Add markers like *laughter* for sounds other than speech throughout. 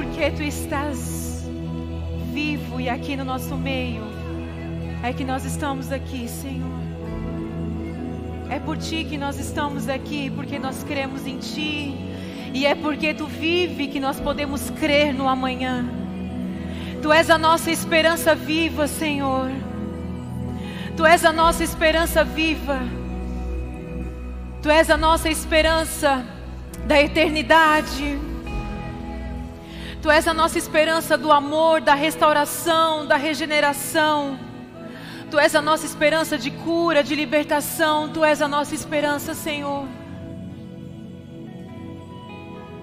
Porque tu estás vivo e aqui no nosso meio. É que nós estamos aqui, Senhor. É por ti que nós estamos aqui, porque nós cremos em ti. E é porque tu vive que nós podemos crer no amanhã. Tu és a nossa esperança viva, Senhor. Tu és a nossa esperança viva. Tu és a nossa esperança da eternidade. Tu és a nossa esperança do amor, da restauração, da regeneração. Tu és a nossa esperança de cura, de libertação. Tu és a nossa esperança, Senhor.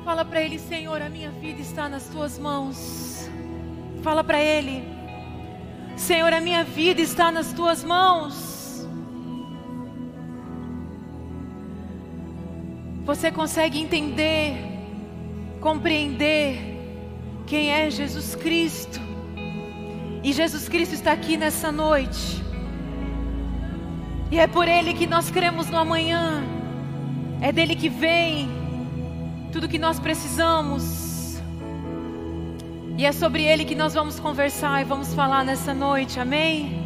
Fala para Ele, Senhor, a minha vida está nas tuas mãos. Fala para Ele, Senhor, a minha vida está nas tuas mãos. Você consegue entender, compreender quem é Jesus Cristo? E Jesus Cristo está aqui nessa noite. E é por Ele que nós cremos no amanhã. É dele que vem tudo que nós precisamos. E é sobre Ele que nós vamos conversar e vamos falar nessa noite, amém?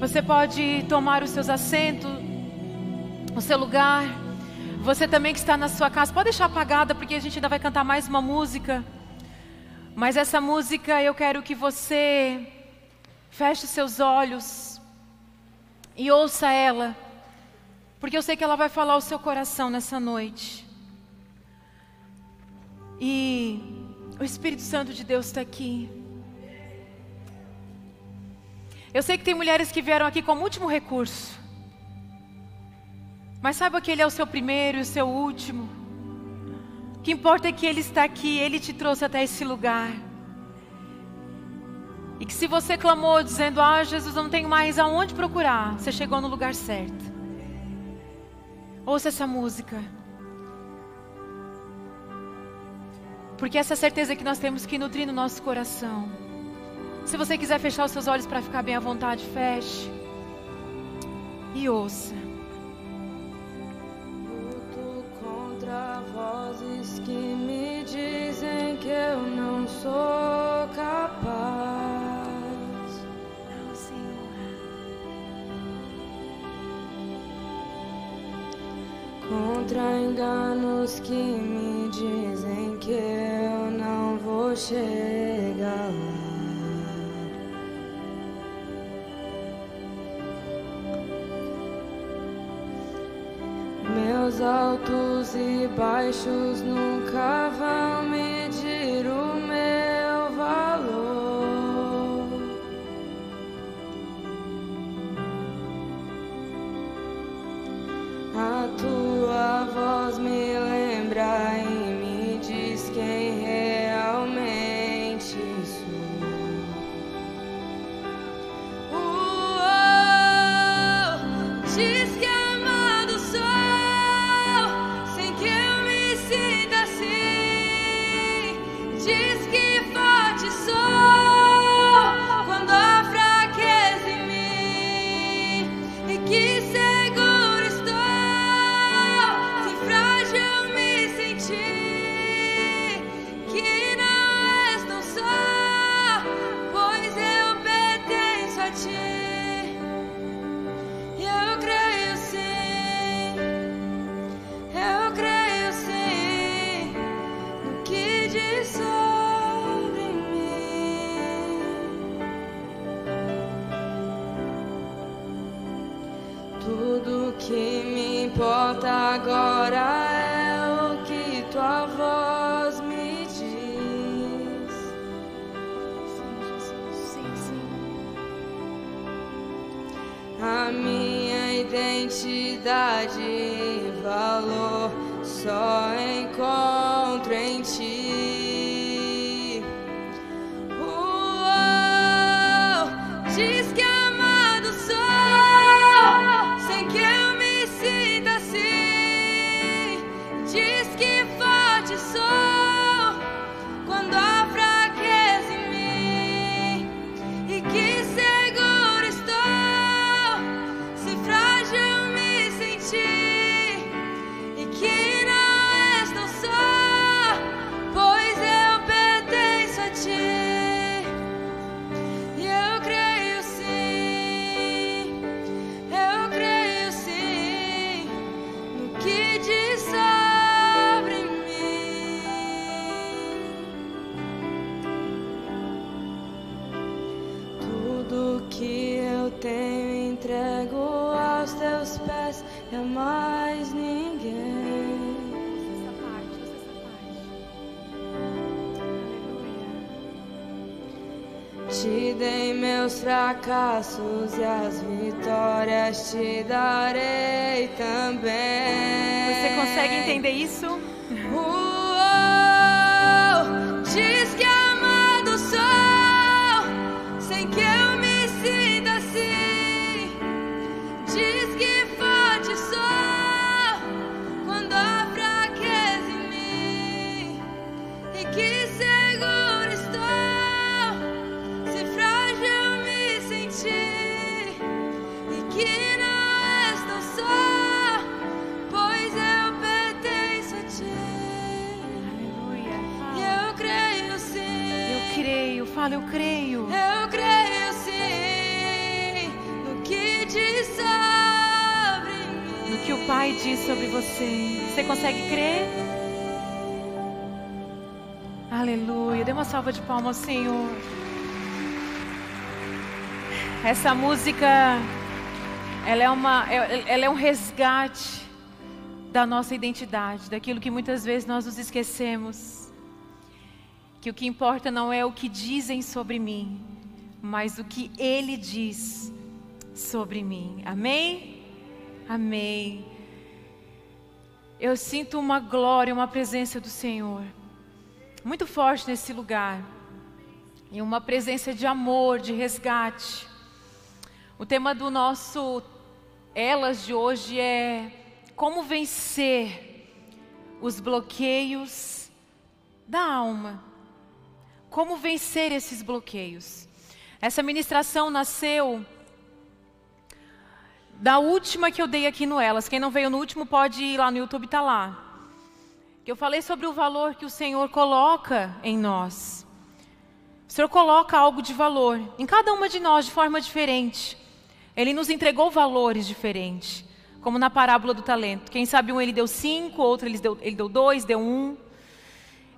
Você pode tomar os seus assentos, o seu lugar. Você também que está na sua casa, pode deixar apagada porque a gente ainda vai cantar mais uma música. Mas essa música eu quero que você feche seus olhos e ouça ela, porque eu sei que ela vai falar o seu coração nessa noite. E o Espírito Santo de Deus está aqui. Eu sei que tem mulheres que vieram aqui como último recurso. Mas saiba que Ele é o seu primeiro e o seu último. Que importa é que Ele está aqui, Ele te trouxe até esse lugar. E que se você clamou dizendo, ah, Jesus, não tenho mais aonde procurar, você chegou no lugar certo. Ouça essa música. Porque essa certeza que nós temos que nutrir no nosso coração. Se você quiser fechar os seus olhos para ficar bem à vontade, feche. E ouça. Eu não sou capaz. Não, Senhor. Contra enganos que me dizem que eu não vou chegar lá. Meus altos e baixos nunca vão fracassos e as vitórias te darei também. Você consegue entender isso? Creio. Eu creio sim no que diz sobre mim. No que o Pai diz sobre você. Você consegue crer? Aleluia. Dê uma salva de palmas ao Senhor. Essa música, ela é, uma, ela é um resgate da nossa identidade, daquilo que muitas vezes nós nos esquecemos. Que o que importa não é o que dizem sobre mim, mas o que Ele diz sobre mim. Amém? Amém. Eu sinto uma glória, uma presença do Senhor muito forte nesse lugar. E uma presença de amor, de resgate. O tema do nosso Elas de hoje é como vencer os bloqueios da alma. Como vencer esses bloqueios. Essa ministração nasceu da última que eu dei aqui no Elas. Quem não veio no último pode ir lá no YouTube, tá lá. Eu falei sobre o valor que o Senhor coloca em nós. O Senhor coloca algo de valor em cada uma de nós de forma diferente. Ele nos entregou valores diferentes, como na parábola do talento. Quem sabe um ele deu cinco, outro ele deu, ele deu dois, deu um.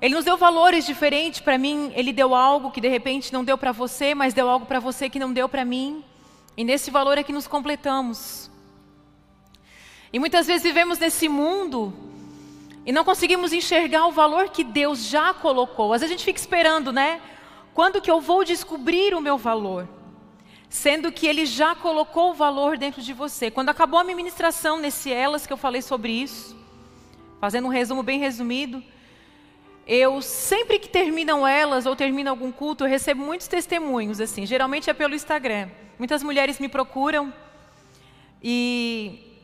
Ele nos deu valores diferentes. Para mim, ele deu algo que de repente não deu para você, mas deu algo para você que não deu para mim. E nesse valor é que nos completamos. E muitas vezes vivemos nesse mundo e não conseguimos enxergar o valor que Deus já colocou. Às vezes a gente fica esperando, né? Quando que eu vou descobrir o meu valor? Sendo que Ele já colocou o valor dentro de você. Quando acabou a minha ministração nesse Elas, que eu falei sobre isso, fazendo um resumo bem resumido, eu sempre que terminam elas ou termina algum culto, eu recebo muitos testemunhos, assim. Geralmente é pelo Instagram. Muitas mulheres me procuram e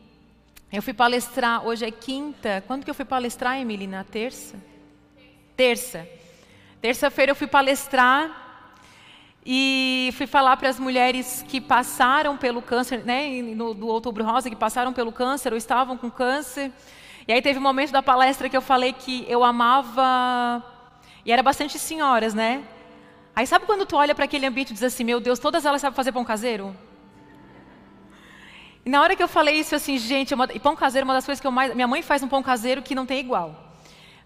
eu fui palestrar, hoje é quinta. Quando que eu fui palestrar, Emily? Na terça? Terça. Terça-feira eu fui palestrar e fui falar para as mulheres que passaram pelo câncer, né, no, do Outubro Rosa, que passaram pelo câncer ou estavam com câncer. E aí teve um momento da palestra que eu falei que eu amava, e era bastante senhoras, né? Aí sabe quando tu olha para aquele ambiente e diz assim, meu Deus, todas elas sabem fazer pão caseiro? E na hora que eu falei isso, assim, gente, é uma, e pão caseiro é uma das coisas que eu mais. Minha mãe faz um pão caseiro que não tem igual.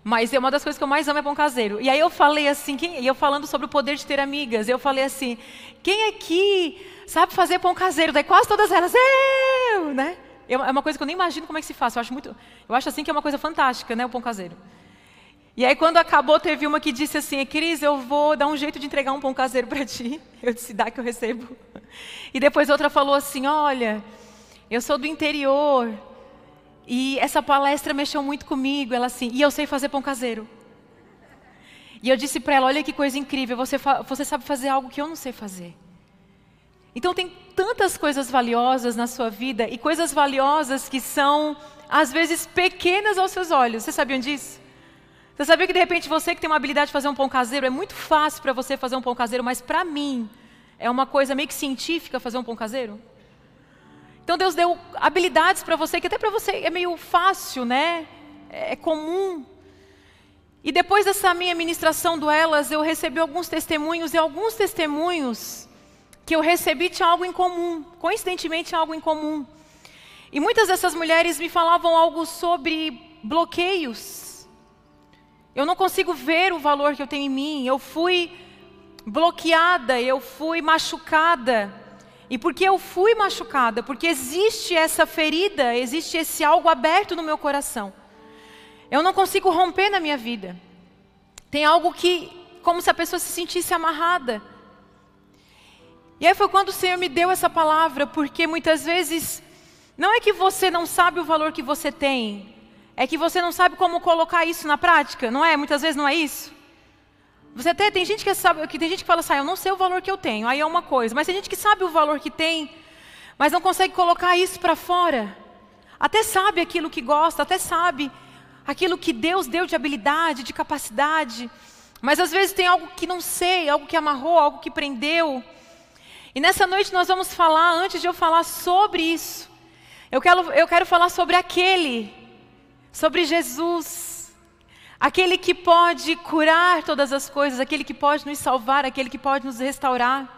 Mas é uma das coisas que eu mais amo é pão caseiro. E aí eu falei assim, quem, e eu falando sobre o poder de ter amigas, eu falei assim, quem aqui sabe fazer pão caseiro? Daí quase todas elas, eu, né? É uma coisa que eu nem imagino como é que se faz. Eu acho muito, eu acho assim que é uma coisa fantástica, né, o pão caseiro. E aí quando acabou, teve uma que disse assim, Cris, eu vou dar um jeito de entregar um pão caseiro para ti. *laughs* Eu disse, dá que eu recebo. E depois outra falou assim, olha, eu sou do interior. E essa palestra mexeu muito comigo. Ela assim, e eu sei fazer pão caseiro. E eu disse para ela: Olha que coisa incrível, você, você sabe fazer algo que eu não sei fazer. Então tem tantas coisas valiosas na sua vida e coisas valiosas que são, às vezes, pequenas aos seus olhos. Você sabiam disso? Você sabia que de repente você que tem uma habilidade de fazer um pão caseiro, é muito fácil para você fazer um pão caseiro, mas para mim é uma coisa meio que científica fazer um pão caseiro? Então Deus deu habilidades para você que até para você é meio fácil, né? É comum. E depois dessa minha ministração do Elas, eu recebi alguns testemunhos e alguns testemunhos que eu recebi tinha algo em comum, coincidentemente algo em comum. E muitas dessas mulheres me falavam algo sobre bloqueios. Eu não consigo ver o valor que eu tenho em mim. Eu fui bloqueada, eu fui machucada e porque eu fui machucada, porque existe essa ferida, existe esse algo aberto no meu coração. Eu não consigo romper na minha vida. Tem algo que, como se a pessoa se sentisse amarrada. E aí foi quando o Senhor me deu essa palavra, porque muitas vezes não é que você não sabe o valor que você tem, é que você não sabe como colocar isso na prática, não é? Muitas vezes não é isso. Você até tem gente que sabe, que tem gente que fala assim, ah, eu não sei o valor que eu tenho, aí é uma coisa, mas tem gente que sabe o valor que tem, mas não consegue colocar isso para fora. Até sabe aquilo que gosta, até sabe aquilo que Deus deu de habilidade, de capacidade, mas às vezes tem algo que não sei, algo que amarrou, algo que prendeu. E nessa noite nós vamos falar, antes de eu falar sobre isso, eu quero, eu quero falar sobre aquele, sobre Jesus aquele que pode curar todas as coisas, aquele que pode nos salvar, aquele que pode nos restaurar.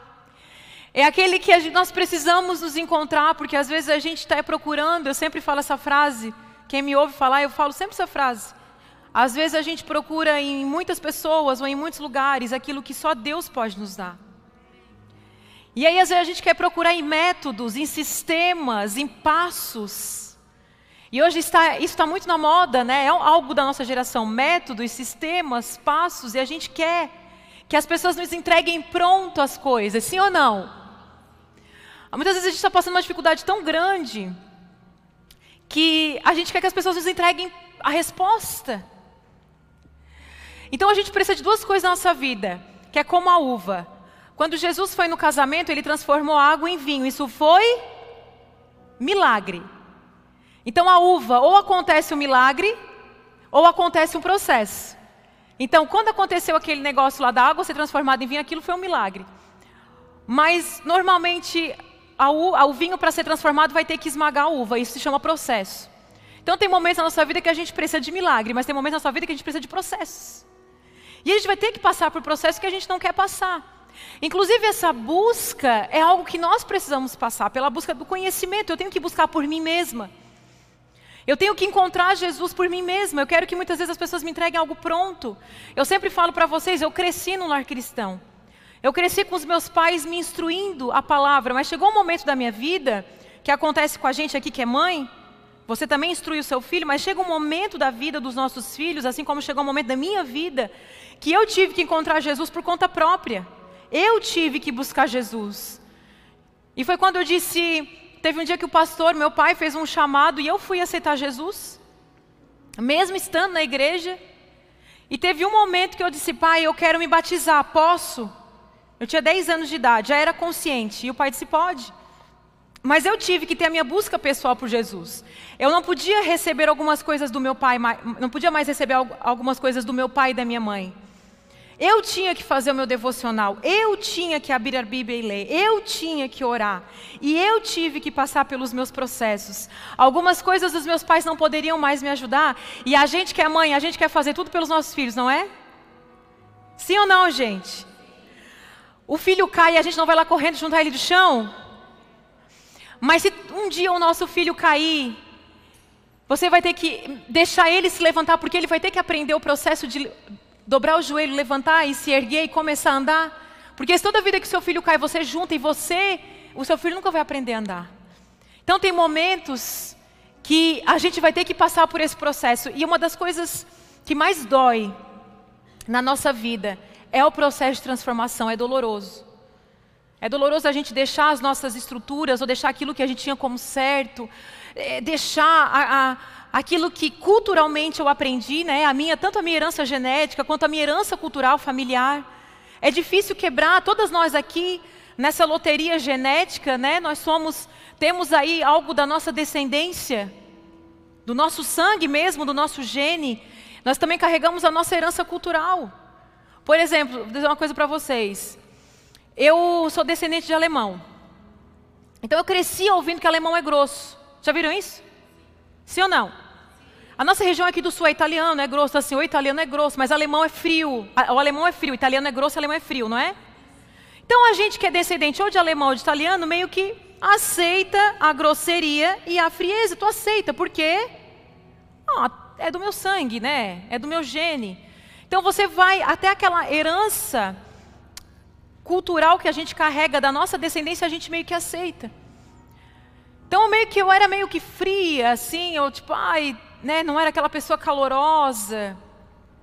É aquele que gente, nós precisamos nos encontrar, porque às vezes a gente está procurando, eu sempre falo essa frase, quem me ouve falar, eu falo sempre essa frase. Às vezes a gente procura em muitas pessoas ou em muitos lugares aquilo que só Deus pode nos dar. E aí às vezes a gente quer procurar em métodos, em sistemas, em passos. E hoje está, isso está muito na moda, né? É algo da nossa geração, métodos, sistemas, passos, e a gente quer que as pessoas nos entreguem pronto as coisas, sim ou não? Muitas vezes a gente está passando uma dificuldade tão grande que a gente quer que as pessoas nos entreguem a resposta. Então a gente precisa de duas coisas na nossa vida, que é como a uva. Quando Jesus foi no casamento, ele transformou água em vinho. Isso foi milagre. Então a uva, ou acontece um milagre, ou acontece um processo. Então, quando aconteceu aquele negócio lá da água ser transformada em vinho, aquilo foi um milagre. Mas, normalmente, a u, a, o vinho para ser transformado vai ter que esmagar a uva, isso se chama processo. Então, tem momentos na nossa vida que a gente precisa de milagre, mas tem momentos na nossa vida que a gente precisa de processos. E a gente vai ter que passar por processos que a gente não quer passar. Inclusive, essa busca é algo que nós precisamos passar, pela busca do conhecimento. Eu tenho que buscar por mim mesma. Eu tenho que encontrar Jesus por mim mesma. Eu quero que muitas vezes as pessoas me entreguem algo pronto. Eu sempre falo para vocês, eu cresci no lar cristão. Eu cresci com os meus pais me instruindo a palavra, mas chegou um momento da minha vida que acontece com a gente aqui que é mãe. Você também instrui o seu filho, mas chega um momento da vida dos nossos filhos, assim como chegou um momento da minha vida, que eu tive que encontrar Jesus por conta própria. Eu tive que buscar Jesus. E foi quando eu disse, Teve um dia que o pastor, meu pai, fez um chamado e eu fui aceitar Jesus, mesmo estando na igreja. E teve um momento que eu disse, pai, eu quero me batizar, posso? Eu tinha 10 anos de idade, já era consciente. E o pai disse, pode. Mas eu tive que ter a minha busca pessoal por Jesus. Eu não podia receber algumas coisas do meu pai, não podia mais receber algumas coisas do meu pai e da minha mãe. Eu tinha que fazer o meu devocional, eu tinha que abrir a Bíblia e ler, eu tinha que orar, e eu tive que passar pelos meus processos. Algumas coisas os meus pais não poderiam mais me ajudar, e a gente que é mãe, a gente quer fazer tudo pelos nossos filhos, não é? Sim ou não, gente? O filho cai e a gente não vai lá correndo juntar ele do chão? Mas se um dia o nosso filho cair, você vai ter que deixar ele se levantar, porque ele vai ter que aprender o processo de dobrar o joelho, levantar e se erguer e começar a andar. Porque se toda vida que seu filho cai, você junta e você, o seu filho nunca vai aprender a andar. Então tem momentos que a gente vai ter que passar por esse processo. E uma das coisas que mais dói na nossa vida é o processo de transformação, é doloroso. É doloroso a gente deixar as nossas estruturas ou deixar aquilo que a gente tinha como certo, é deixar a aquilo que culturalmente eu aprendi, né, a minha, tanto a minha herança genética quanto a minha herança cultural familiar. É difícil quebrar, todas nós aqui nessa loteria genética, né, nós somos temos aí algo da nossa descendência, do nosso sangue mesmo, do nosso gene. Nós também carregamos a nossa herança cultural. Por exemplo, vou dizer uma coisa para vocês. Eu sou descendente de alemão. Então eu cresci ouvindo que alemão é grosso. Já viram isso? Sim ou não? A nossa região aqui do sul é italiano, é grosso, assim, o italiano é grosso, mas alemão é frio. O alemão é frio, o italiano é grosso, o alemão é frio, não é? Então a gente que é descendente ou de alemão ou de italiano, meio que aceita a grosseria e a frieza. Tu aceita, porque ah, é do meu sangue, né? É do meu gene. Então você vai até aquela herança cultural que a gente carrega da nossa descendência, a gente meio que aceita. Então, meio que eu era meio que fria, assim, eu tipo, ai, né, não era aquela pessoa calorosa.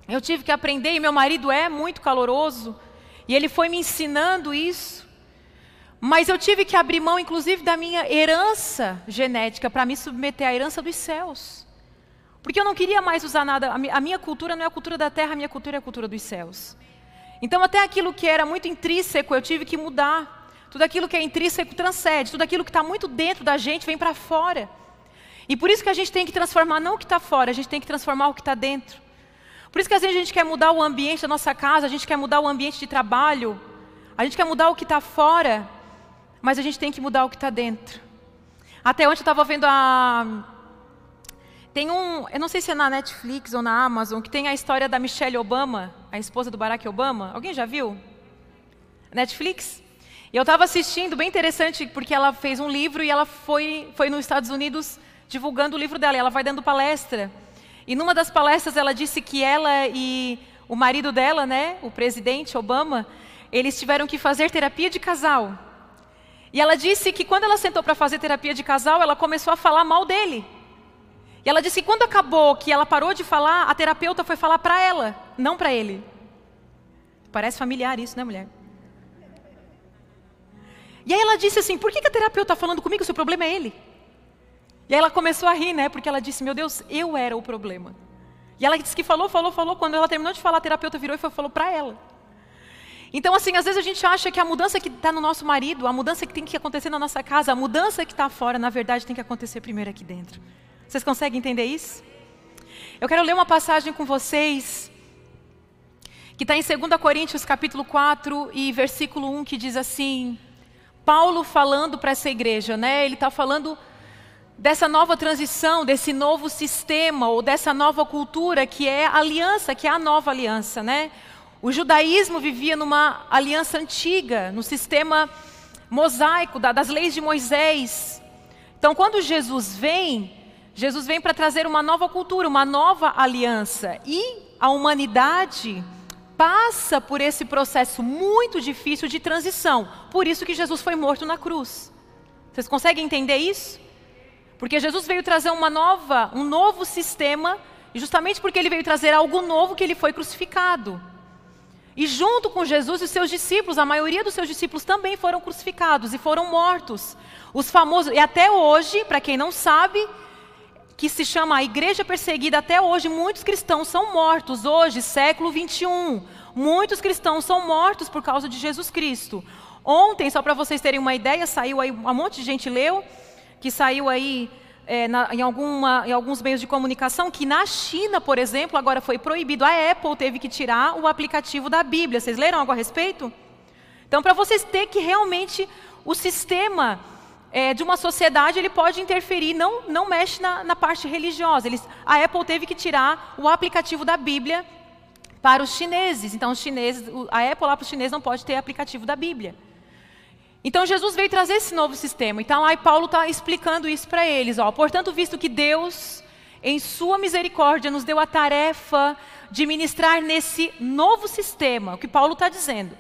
Eu tive que aprender, e meu marido é muito caloroso, e ele foi me ensinando isso. Mas eu tive que abrir mão, inclusive, da minha herança genética para me submeter à herança dos céus. Porque eu não queria mais usar nada. A minha cultura não é a cultura da terra, a minha cultura é a cultura dos céus. Então, até aquilo que era muito intrínseco, eu tive que mudar. Tudo aquilo que é intrínseco transcende, tudo aquilo que está muito dentro da gente vem para fora. E por isso que a gente tem que transformar não o que está fora, a gente tem que transformar o que está dentro. Por isso que às vezes a gente quer mudar o ambiente da nossa casa, a gente quer mudar o ambiente de trabalho, a gente quer mudar o que está fora, mas a gente tem que mudar o que está dentro. Até ontem eu estava vendo a. Tem um, eu não sei se é na Netflix ou na Amazon, que tem a história da Michelle Obama, a esposa do Barack Obama. Alguém já viu? Netflix? E eu estava assistindo, bem interessante, porque ela fez um livro e ela foi, foi nos Estados Unidos divulgando o livro dela. E ela vai dando palestra. E numa das palestras ela disse que ela e o marido dela, né, o presidente Obama, eles tiveram que fazer terapia de casal. E ela disse que quando ela sentou para fazer terapia de casal, ela começou a falar mal dele. E ela disse que quando acabou, que ela parou de falar, a terapeuta foi falar para ela, não para ele. Parece familiar isso, né, mulher? E aí ela disse assim: por que, que a terapeuta está falando comigo o problema é ele? E aí ela começou a rir, né? Porque ela disse: meu Deus, eu era o problema. E ela disse que falou, falou, falou. Quando ela terminou de falar, a terapeuta virou e falou para ela. Então, assim, às vezes a gente acha que a mudança que está no nosso marido, a mudança que tem que acontecer na nossa casa, a mudança que está fora, na verdade, tem que acontecer primeiro aqui dentro. Vocês conseguem entender isso? Eu quero ler uma passagem com vocês, que está em 2 Coríntios capítulo 4 e versículo 1, que diz assim, Paulo falando para essa igreja, né? Ele está falando dessa nova transição, desse novo sistema, ou dessa nova cultura que é a aliança, que é a nova aliança, né? O judaísmo vivia numa aliança antiga, no sistema mosaico das leis de Moisés. Então, quando Jesus vem, Jesus vem para trazer uma nova cultura, uma nova aliança. E a humanidade passa por esse processo muito difícil de transição. Por isso que Jesus foi morto na cruz. Vocês conseguem entender isso? Porque Jesus veio trazer uma nova, um novo sistema, e justamente porque ele veio trazer algo novo que ele foi crucificado. E junto com Jesus e seus discípulos, a maioria dos seus discípulos também foram crucificados e foram mortos. Os famosos, e até hoje, para quem não sabe, que se chama a igreja perseguida, até hoje muitos cristãos são mortos. Hoje, século 21, muitos cristãos são mortos por causa de Jesus Cristo. Ontem, só para vocês terem uma ideia, saiu aí, um monte de gente leu, que saiu aí é, na, em, alguma, em, alguns meios de comunicação que na China, por exemplo, agora foi proibido. A Apple teve que tirar o aplicativo da Bíblia. Vocês leram algo a respeito? Então, para vocês ter que realmente o sistema é, de uma sociedade ele pode interferir, não, não mexe na, na parte religiosa. Eles, a Apple teve que tirar o aplicativo da Bíblia para os chineses. Então, os chineses, a Apple lá para os chineses não pode ter aplicativo da Bíblia. Então Jesus veio trazer esse novo sistema. Então lá Paulo está explicando isso para eles. Ó. Portanto, visto que Deus, em sua misericórdia, nos deu a tarefa de ministrar nesse novo sistema, o que Paulo está dizendo.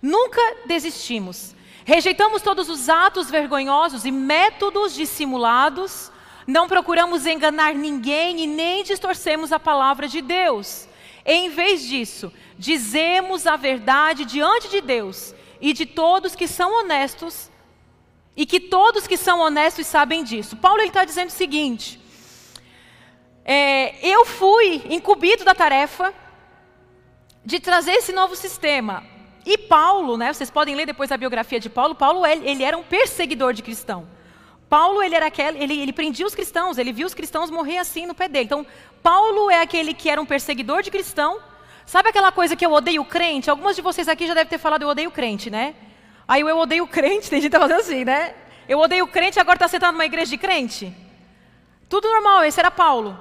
Nunca desistimos. Rejeitamos todos os atos vergonhosos e métodos dissimulados. Não procuramos enganar ninguém e nem distorcemos a palavra de Deus. Em vez disso, dizemos a verdade diante de Deus e de todos que são honestos, e que todos que são honestos sabem disso. Paulo está dizendo o seguinte: é, eu fui incumbido da tarefa de trazer esse novo sistema. E Paulo, né, vocês podem ler depois a biografia de Paulo, Paulo ele, era um perseguidor de cristão. Paulo ele era aquele, ele, ele prendia os cristãos, ele via os cristãos morrer assim no pé dele. Então, Paulo é aquele que era um perseguidor de cristão, Sabe aquela coisa que eu odeio crente? Algumas de vocês aqui já devem ter falado eu odeio crente, né? Aí eu odeio crente, *laughs* tem gente que tá fazendo assim, né? Eu odeio crente agora está sentado numa igreja de crente. Tudo normal, esse era Paulo.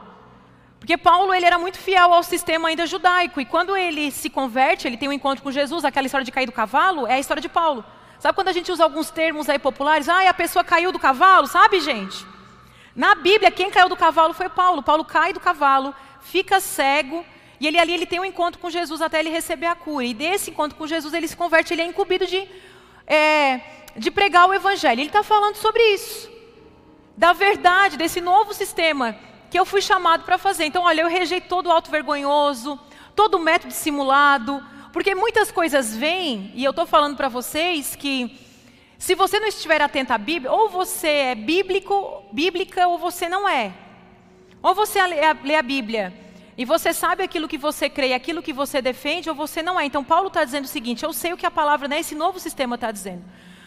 Porque Paulo ele era muito fiel ao sistema ainda judaico. E quando ele se converte, ele tem um encontro com Jesus, aquela história de cair do cavalo, é a história de Paulo. Sabe quando a gente usa alguns termos aí populares? Ah, a pessoa caiu do cavalo, sabe, gente? Na Bíblia, quem caiu do cavalo foi Paulo. Paulo cai do cavalo, fica cego, E ele ali ele tem um encontro com Jesus até ele receber a cura. E desse encontro com Jesus ele se converte, ele é incumbido de, é, de pregar o evangelho. Ele está falando sobre isso, da verdade desse novo sistema que eu fui chamado para fazer. Então, olha, eu rejeito todo o alto vergonhoso, todo o método simulado, porque muitas coisas vêm, e eu estou falando para vocês que se você não estiver atento à Bíblia, ou você é bíblico, bíblica, ou você não é. Ou você lê a Bíblia e você sabe aquilo que você crê, aquilo que você defende, ou você não é. Então Paulo está dizendo o seguinte: eu sei o que a palavra né, novo sistema está dizendo.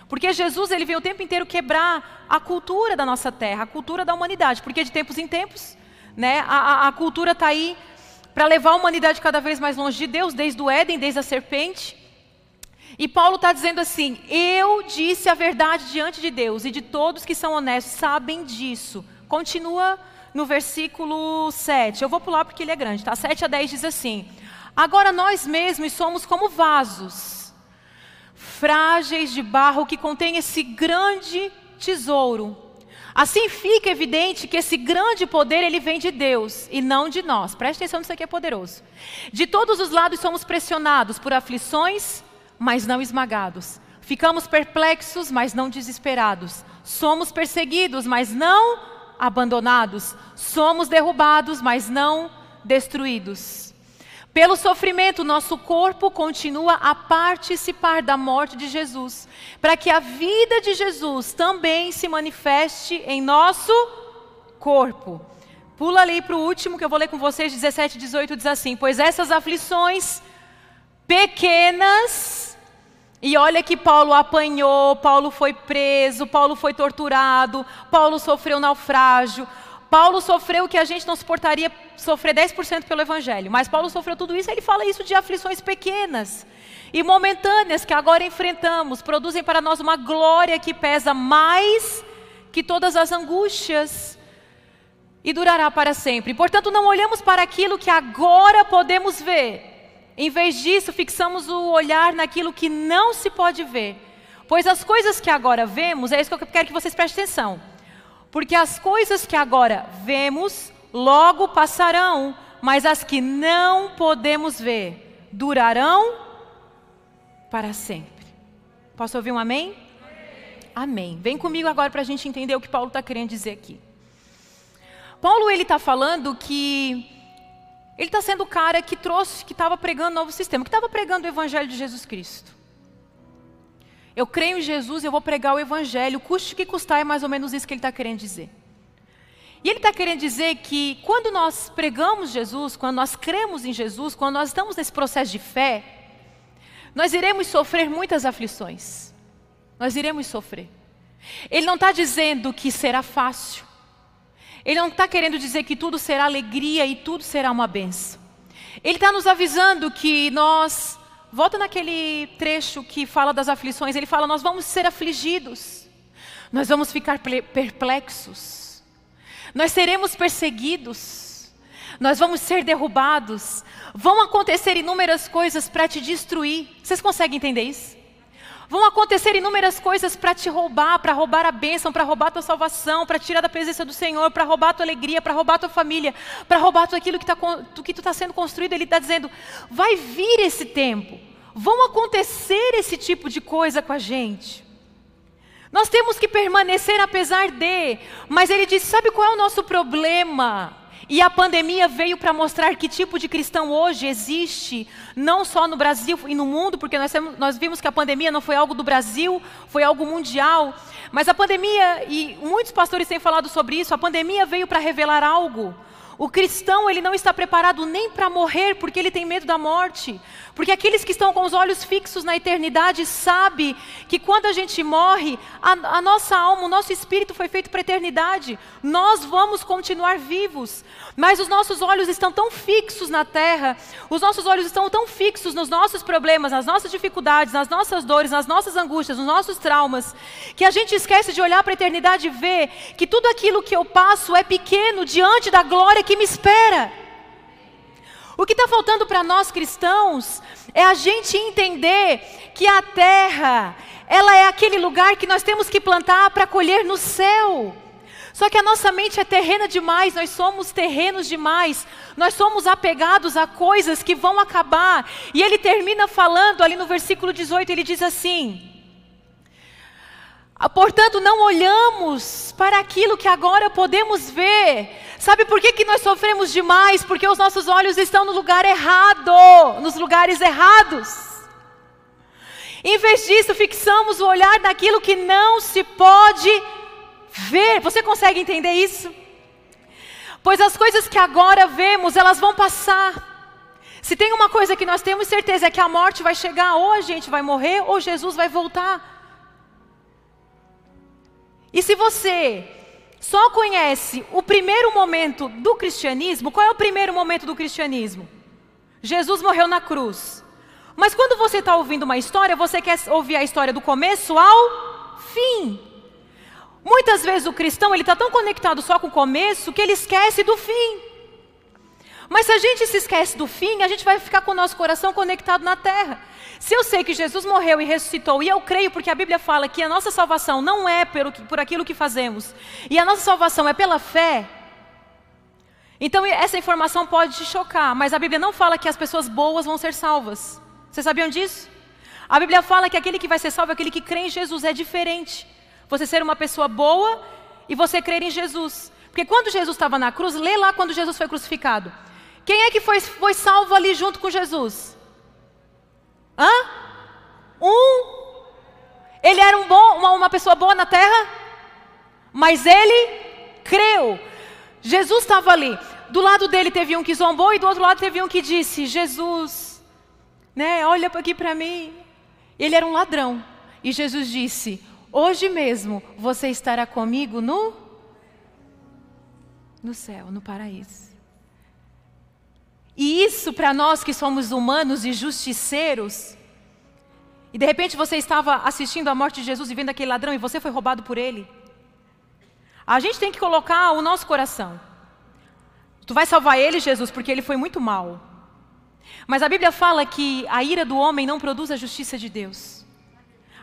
Porque Jesus ele veio o tempo inteiro quebrar a cultura da nossa terra, a cultura da humanidade. Porque de tempos em tempos, né, a, a, a cultura está aí para levar a humanidade cada vez mais longe de Deus, desde o Éden, desde a serpente. E Paulo está dizendo assim: Eu disse a verdade diante de Deus, e de todos que são honestos sabem disso. Continua no versículo 7. Eu vou pular porque ele é grande, tá? 7 a 10 diz assim: Agora nós mesmos somos como vasos, frágeis de barro que contém esse grande tesouro. Assim fica evidente que esse grande poder ele vem de Deus e não de nós. Preste atenção nisso aqui é poderoso. De todos os lados somos pressionados por aflições, mas não esmagados. Ficamos perplexos, mas não desesperados. Somos perseguidos, mas não abandonados, somos derrubados, mas não destruídos. Pelo sofrimento, nosso corpo continua a participar da morte de Jesus, para que a vida de Jesus também se manifeste em nosso corpo. Pula ali para o último que eu vou ler com vocês, 17 e 18 diz assim: Pois essas aflições pequenas e olha que Paulo apanhou, Paulo foi preso, Paulo foi torturado, Paulo sofreu naufrágio. Paulo sofreu o que a gente não suportaria sofrer 10% pelo Evangelho. Mas Paulo sofreu tudo isso, ele fala isso de aflições pequenas e momentâneas que agora enfrentamos, produzem para nós uma glória que pesa mais que todas as angústias e durará para sempre. Portanto, não olhamos para aquilo que agora podemos ver em vez disso, fixamos o olhar naquilo que não se pode ver. Pois as coisas que agora vemos, é isso que eu quero que vocês prestem atenção. Porque as coisas que agora vemos, logo passarão, mas as que não podemos ver, durarão para sempre. Posso ouvir um amém? Amém. Vem comigo agora para a gente entender o que Paulo está querendo dizer aqui. Paulo ele está falando que ele está sendo o cara que trouxe, que estava pregando o novo sistema, que estava pregando o evangelho de Jesus Cristo. Eu creio em Jesus e eu vou pregar o evangelho, custe que custar, é mais ou menos isso que ele está querendo dizer. E ele está querendo dizer que quando nós pregamos Jesus, quando nós cremos em Jesus, quando nós estamos nesse processo de fé, nós iremos sofrer muitas aflições. Nós iremos sofrer. Ele não está dizendo que será fácil. Ele não está querendo dizer que tudo será alegria e tudo será uma benção. Ele está nos avisando que nós, volta naquele trecho que fala das aflições, ele fala: nós vamos ser afligidos, nós vamos ficar perplexos, nós seremos perseguidos, nós vamos ser derrubados, vão acontecer inúmeras coisas para te destruir. Vocês conseguem entender isso? Vão acontecer inúmeras coisas para te roubar, para roubar a bênção, para roubar a tua salvação, para tirar da presença do Senhor, para roubar a tua alegria, para roubar a tua família, para roubar tudo aquilo que, tá, que tu está sendo construído. Ele está dizendo: vai vir esse tempo, vão acontecer esse tipo de coisa com a gente. Nós temos que permanecer apesar de, mas ele disse: sabe qual é o nosso problema? E a pandemia veio para mostrar que tipo de cristão hoje existe, não só no Brasil e no mundo, porque nós, nós vimos que a pandemia não foi algo do Brasil, foi algo mundial. Mas a pandemia, e muitos pastores têm falado sobre isso, a pandemia veio para revelar algo. O cristão, ele não está preparado nem para morrer, porque ele tem medo da morte. Porque aqueles que estão com os olhos fixos na eternidade sabem que quando a gente morre, a, a nossa alma, o nosso espírito foi feito para a eternidade. Nós vamos continuar vivos. Mas os nossos olhos estão tão fixos na terra, os nossos olhos estão tão fixos nos nossos problemas, nas nossas dificuldades, nas nossas dores, nas nossas angústias, nos nossos traumas, que a gente esquece de olhar para a eternidade e ver que tudo aquilo que eu passo é pequeno diante da glória que me espera. O que está faltando para nós cristãos é a gente entender que a terra, ela é aquele lugar que nós temos que plantar para colher no céu. Só que a nossa mente é terrena demais, nós somos terrenos demais, nós somos apegados a coisas que vão acabar. E ele termina falando ali no versículo 18, ele diz assim: ah, Portanto, não olhamos para aquilo que agora podemos ver. Sabe por que, que nós sofremos demais? Porque os nossos olhos estão no lugar errado, nos lugares errados. Em vez disso, fixamos o olhar naquilo que não se pode ver. Você consegue entender isso? Pois as coisas que agora vemos, elas vão passar. Se tem uma coisa que nós temos certeza é que a morte vai chegar, ou a gente vai morrer, ou Jesus vai voltar. E se você só conhece o primeiro momento do cristianismo, qual é o primeiro momento do cristianismo? Jesus morreu na cruz. Mas quando você está ouvindo uma história, você quer ouvir a história do começo ao fim. Muitas vezes o cristão ele está tão conectado só com o começo que ele esquece do fim. Mas se a gente se esquece do fim, a gente vai ficar com o nosso coração conectado na terra. Se eu sei que Jesus morreu e ressuscitou, e eu creio porque a Bíblia fala que a nossa salvação não é por, por aquilo que fazemos, e a nossa salvação é pela fé, então essa informação pode te chocar, mas a Bíblia não fala que as pessoas boas vão ser salvas. Vocês sabiam disso? A Bíblia fala que aquele que vai ser salvo é aquele que crê em Jesus, é diferente. Você ser uma pessoa boa e você crer em Jesus. Porque quando Jesus estava na cruz, lê lá quando Jesus foi crucificado. Quem é que foi, foi salvo ali junto com Jesus? Hã? Um. Ele era um bom, uma, uma pessoa boa na terra, mas ele creu. Jesus estava ali. Do lado dele teve um que zombou e do outro lado teve um que disse: Jesus, né, olha aqui para mim. Ele era um ladrão. E Jesus disse: Hoje mesmo você estará comigo no no céu, no paraíso. E isso para nós que somos humanos e justiceiros, e de repente você estava assistindo a morte de Jesus e vendo aquele ladrão e você foi roubado por ele. A gente tem que colocar o nosso coração. Tu vai salvar ele, Jesus, porque ele foi muito mal. Mas a Bíblia fala que a ira do homem não produz a justiça de Deus.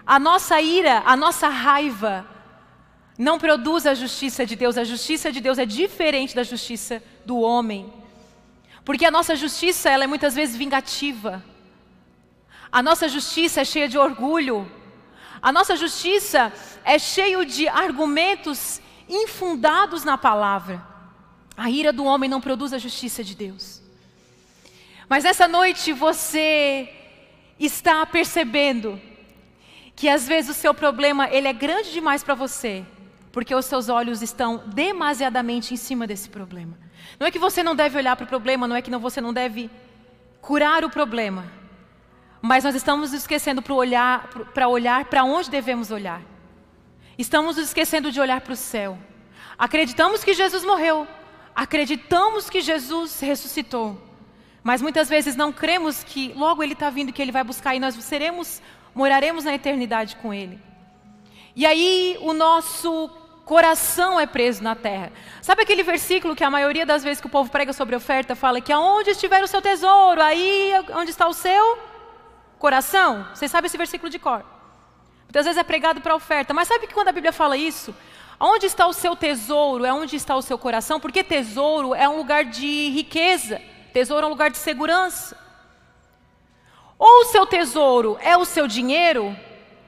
A nossa ira, a nossa raiva, não produz a justiça de Deus. A justiça de Deus é diferente da justiça do homem. Porque a nossa justiça, ela é muitas vezes vingativa. A nossa justiça é cheia de orgulho. A nossa justiça é cheia de argumentos infundados na palavra. A ira do homem não produz a justiça de Deus. Mas nessa noite você está percebendo que às vezes o seu problema ele é grande demais para você, porque os seus olhos estão demasiadamente em cima desse problema. Não é que você não deve olhar para o problema, não é que você não deve curar o problema, mas nós estamos esquecendo para olhar para olhar para onde devemos olhar. Estamos esquecendo de olhar para o céu. Acreditamos que Jesus morreu, acreditamos que Jesus ressuscitou, mas muitas vezes não cremos que logo Ele está vindo, que Ele vai buscar e nós seremos moraremos na eternidade com Ele. E aí o nosso coração é preso na terra. Sabe aquele versículo que a maioria das vezes que o povo prega sobre oferta fala que aonde estiver o seu tesouro, aí onde está o seu coração? Você sabe esse versículo de cor. Muitas vezes é pregado para oferta, mas sabe que quando a Bíblia fala isso, Onde está o seu tesouro? É onde está o seu coração? Porque tesouro é um lugar de riqueza, tesouro é um lugar de segurança. Ou o seu tesouro é o seu dinheiro,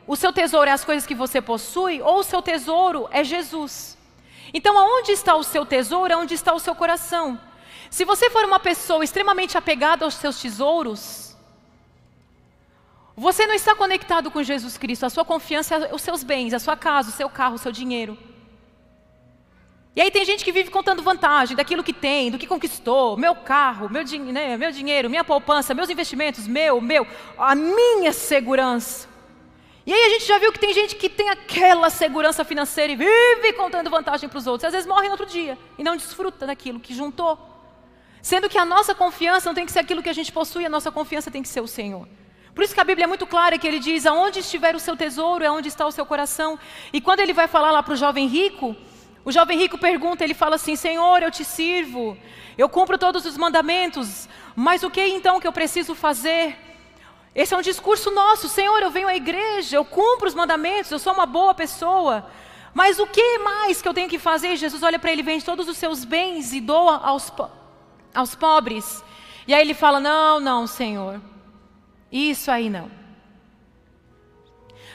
o seu tesouro é as coisas que você possui, ou o seu tesouro é Jesus. Então, aonde está o seu tesouro é onde está o seu coração. Se você for uma pessoa extremamente apegada aos seus tesouros, você não está conectado com Jesus Cristo, a sua confiança é os seus bens, a sua casa, o seu carro, o seu dinheiro. E aí tem gente que vive contando vantagem daquilo que tem, do que conquistou, meu carro, meu, né, meu dinheiro, minha poupança, meus investimentos, meu, meu, a minha segurança. E aí a gente já viu que tem gente que tem aquela segurança financeira e vive contando vantagem para os outros. E às vezes morre no outro dia e não desfruta daquilo que juntou. Sendo que a nossa confiança não tem que ser aquilo que a gente possui, a nossa confiança tem que ser o Senhor. Por isso que a Bíblia é muito clara que ele diz: aonde estiver o seu tesouro é onde está o seu coração. E quando ele vai falar lá para o jovem rico, o jovem rico pergunta, ele fala assim: Senhor, eu te sirvo, eu cumpro todos os mandamentos, mas o que então que eu preciso fazer? Esse é um discurso nosso, Senhor, eu venho à igreja, eu cumpro os mandamentos, eu sou uma boa pessoa, Mas o que mais que eu tenho que fazer? Jesus olha para ele, vende todos os seus bens e doa aos, aos pobres. E aí ele fala: Não, não, Senhor, isso aí não.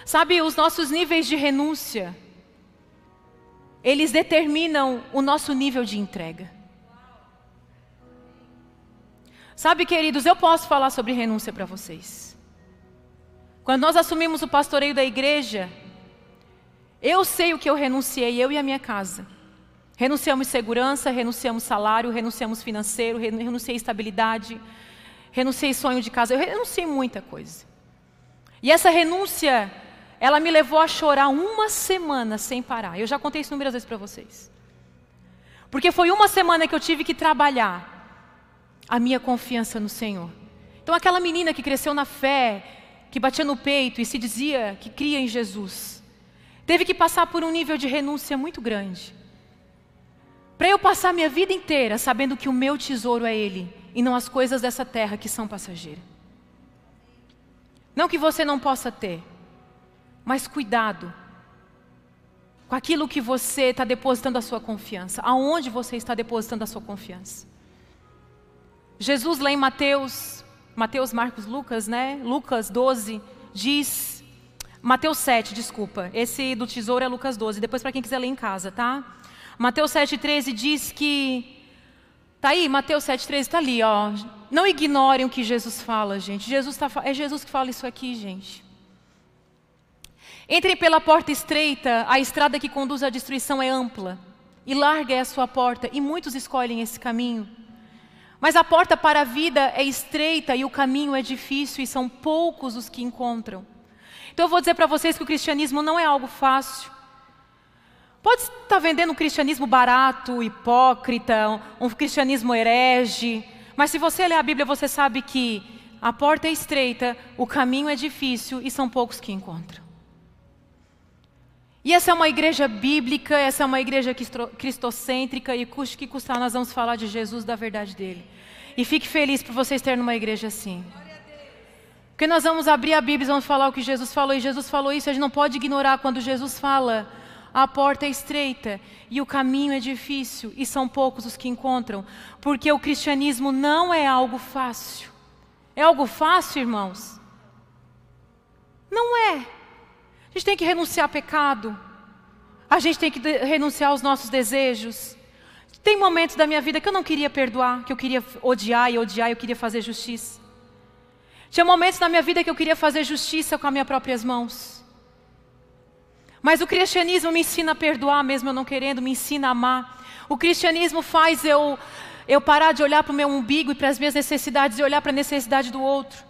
Sabe, os nossos níveis de renúncia, eles determinam o nosso nível de entrega. Sabe, queridos, eu posso falar sobre renúncia para vocês. Quando nós assumimos o pastoreio da igreja, eu sei o que eu renunciei, eu e a minha casa. Renunciamos segurança, renunciamos salário, renunciamos financeiro, renunciei estabilidade, renunciei sonho de casa, eu renunciei muita coisa. E essa renúncia, ela me levou a chorar uma semana sem parar. Eu já contei isso inúmeras vezes para vocês. Porque foi uma semana que eu tive que trabalhar a minha confiança no Senhor. Então, aquela menina que cresceu na fé, que batia no peito e se dizia que cria em Jesus, teve que passar por um nível de renúncia muito grande. Para eu passar minha vida inteira sabendo que o meu tesouro é Ele e não as coisas dessa terra que são passageiras. Não que você não possa ter, mas cuidado com aquilo que você está depositando a sua confiança. Aonde você está depositando a sua confiança? Jesus lá em Mateus, Mateus, Marcos, Lucas, né? Lucas 12, diz Mateus 7, desculpa. Esse do tesouro é Lucas 12. Depois, para quem quiser ler em casa, tá? Mateus 7, 13 diz que. Tá aí, Mateus 7, 13 está ali, ó. Não ignorem o que Jesus fala, gente. Jesus tá, é Jesus que fala isso aqui, gente. Entrem pela porta estreita, a estrada que conduz à destruição é ampla, e larga é a sua porta, e muitos escolhem esse caminho. Mas a porta para a vida é estreita e o caminho é difícil, e são poucos os que encontram. Então eu vou dizer para vocês que o cristianismo não é algo fácil. Pode estar vendendo um cristianismo barato, hipócrita, um cristianismo herege, mas se você ler a Bíblia, você sabe que a porta é estreita, o caminho é difícil e são poucos que encontram. E essa é uma igreja bíblica, essa é uma igreja cristocêntrica e custe que custar, nós vamos falar de Jesus, da verdade dele. E fique feliz por vocês terem uma igreja assim. Porque nós vamos abrir a Bíblia e vamos falar o que Jesus falou. E Jesus falou isso, a gente não pode ignorar quando Jesus fala. A porta é estreita e o caminho é difícil, e são poucos os que encontram, porque o cristianismo não é algo fácil. É algo fácil, irmãos? Não é. A gente tem que renunciar ao pecado, a gente tem que renunciar aos nossos desejos. Tem momentos da minha vida que eu não queria perdoar, que eu queria odiar e odiar, eu queria fazer justiça. Tinha momentos na minha vida que eu queria fazer justiça com as minhas próprias mãos. Mas o cristianismo me ensina a perdoar, mesmo eu não querendo, me ensina a amar. O cristianismo faz eu, eu parar de olhar para o meu umbigo e para as minhas necessidades e olhar para a necessidade do outro.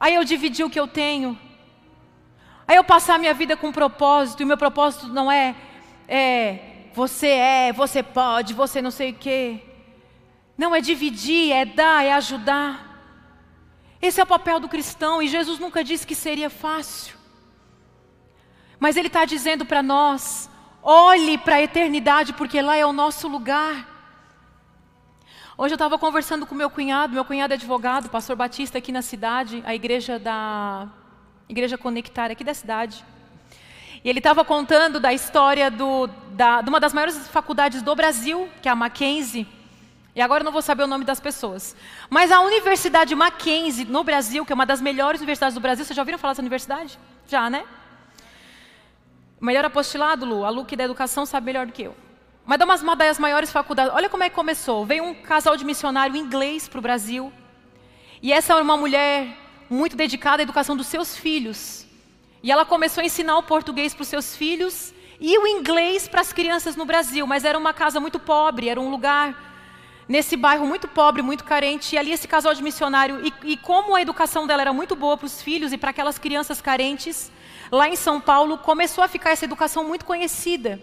Aí eu dividir o que eu tenho. Aí eu passar a minha vida com um propósito, e o meu propósito não é, é você é, você pode, você não sei o quê. Não, é dividir, é dar, é ajudar. Esse é o papel do cristão e Jesus nunca disse que seria fácil. Mas Ele está dizendo para nós: olhe para a eternidade, porque lá é o nosso lugar. Hoje eu estava conversando com meu cunhado, meu cunhado é advogado, pastor Batista aqui na cidade, a igreja da Igreja Conectar aqui da cidade. E ele estava contando da história do, da, de uma das maiores faculdades do Brasil, que é a Mackenzie. E agora eu não vou saber o nome das pessoas. Mas a Universidade Mackenzie, no Brasil, que é uma das melhores universidades do Brasil, vocês já ouviram falar dessa universidade? Já, né? melhor apostilado, Lu. A Lu que da educação sabe melhor do que eu. Mas é uma das maiores faculdades. Olha como é que começou. Veio um casal de missionário inglês para o Brasil. E essa é uma mulher muito dedicada à educação dos seus filhos. E ela começou a ensinar o português para os seus filhos e o inglês para as crianças no Brasil. Mas era uma casa muito pobre, era um lugar nesse bairro muito pobre, muito carente, e ali esse casal de missionário, e, e como a educação dela era muito boa para os filhos e para aquelas crianças carentes, lá em São Paulo começou a ficar essa educação muito conhecida.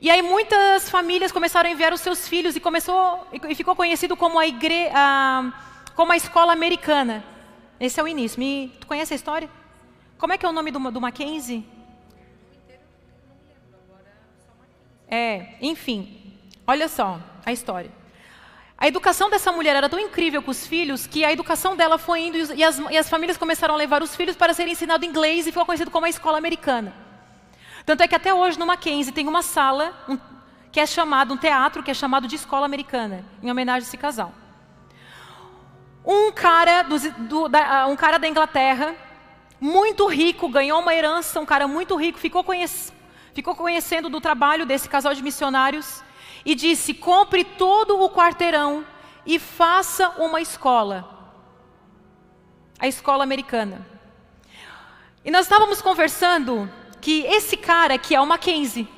E aí muitas famílias começaram a enviar os seus filhos e começou e ficou conhecido como a igre, a, como a escola americana. Esse é o início. Me, tu conhece a história? Como é que é o nome do, do Mackenzie? É, enfim, olha só a história. A educação dessa mulher era tão incrível com os filhos que a educação dela foi indo e as, e as famílias começaram a levar os filhos para serem ensinados inglês e ficou conhecido como a escola americana. Tanto é que até hoje no Mackenzie tem uma sala um, que é chamado, um teatro que é chamado de escola americana, em homenagem a esse casal. Um cara, do, do, da, um cara da Inglaterra, muito rico, ganhou uma herança, um cara muito rico, ficou, ficou conhecendo do trabalho desse casal de missionários e disse: compre todo o quarteirão e faça uma escola. A escola americana. E nós estávamos conversando que esse cara, que é o Mackenzie,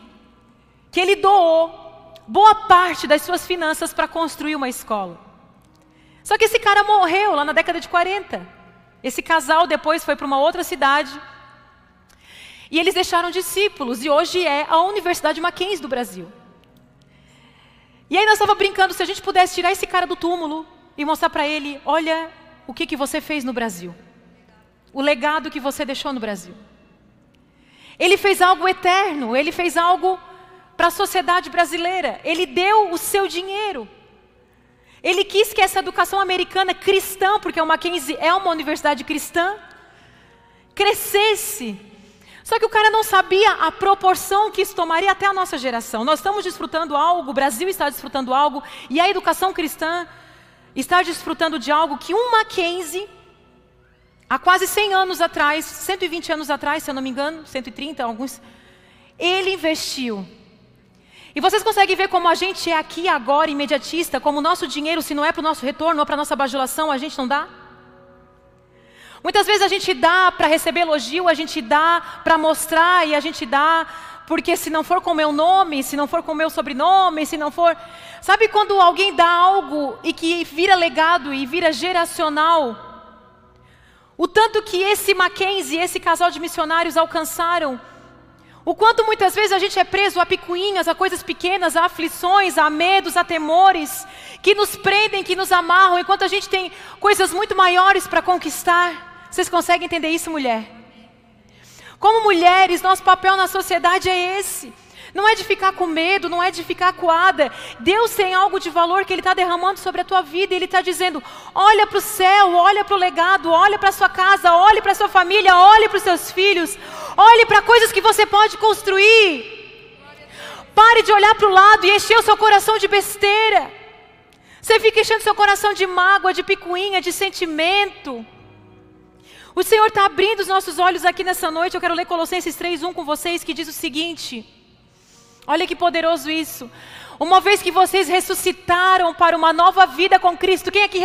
que ele doou boa parte das suas finanças para construir uma escola. Só que esse cara morreu lá na década de 40. Esse casal depois foi para uma outra cidade. E eles deixaram discípulos, e hoje é a Universidade Mackenzie do Brasil. E aí nós estávamos brincando, se a gente pudesse tirar esse cara do túmulo e mostrar para ele, olha o que, que você fez no Brasil. O legado que você deixou no Brasil. Ele fez algo eterno, ele fez algo para a sociedade brasileira. Ele deu o seu dinheiro. Ele quis que essa educação americana cristã, porque o Mackenzie é uma universidade cristã, crescesse só que o cara não sabia a proporção que isso tomaria até a nossa geração. Nós estamos desfrutando algo, o Brasil está desfrutando algo, e a educação cristã está desfrutando de algo que um Mackenzie, há quase 100 anos atrás, 120 anos atrás, se eu não me engano, 130, alguns, ele investiu. E vocês conseguem ver como a gente é aqui agora imediatista, como o nosso dinheiro, se não é para o nosso retorno ou para a nossa bajulação, a gente não dá? Muitas vezes a gente dá para receber elogio, a gente dá para mostrar e a gente dá porque se não for com o meu nome, se não for com o meu sobrenome, se não for. Sabe quando alguém dá algo e que vira legado e vira geracional? O tanto que esse Mackenzie, esse casal de missionários alcançaram. O quanto muitas vezes a gente é preso a picuinhas, a coisas pequenas, a aflições, a medos, a temores, que nos prendem, que nos amarram, enquanto a gente tem coisas muito maiores para conquistar. Vocês conseguem entender isso, mulher? Como mulheres, nosso papel na sociedade é esse. Não é de ficar com medo, não é de ficar coada. Deus tem algo de valor que Ele está derramando sobre a tua vida. E Ele está dizendo: olha para o céu, olha para o legado, olha para a sua casa, olhe para a sua família, olhe para os seus filhos, olhe para coisas que você pode construir. Pare de olhar para o lado e encher o seu coração de besteira. Você fica enchendo seu coração de mágoa, de picuinha, de sentimento. O Senhor está abrindo os nossos olhos aqui nessa noite. Eu quero ler Colossenses 3:1 com vocês, que diz o seguinte: Olha que poderoso isso. Uma vez que vocês ressuscitaram para uma nova vida com Cristo, quem aqui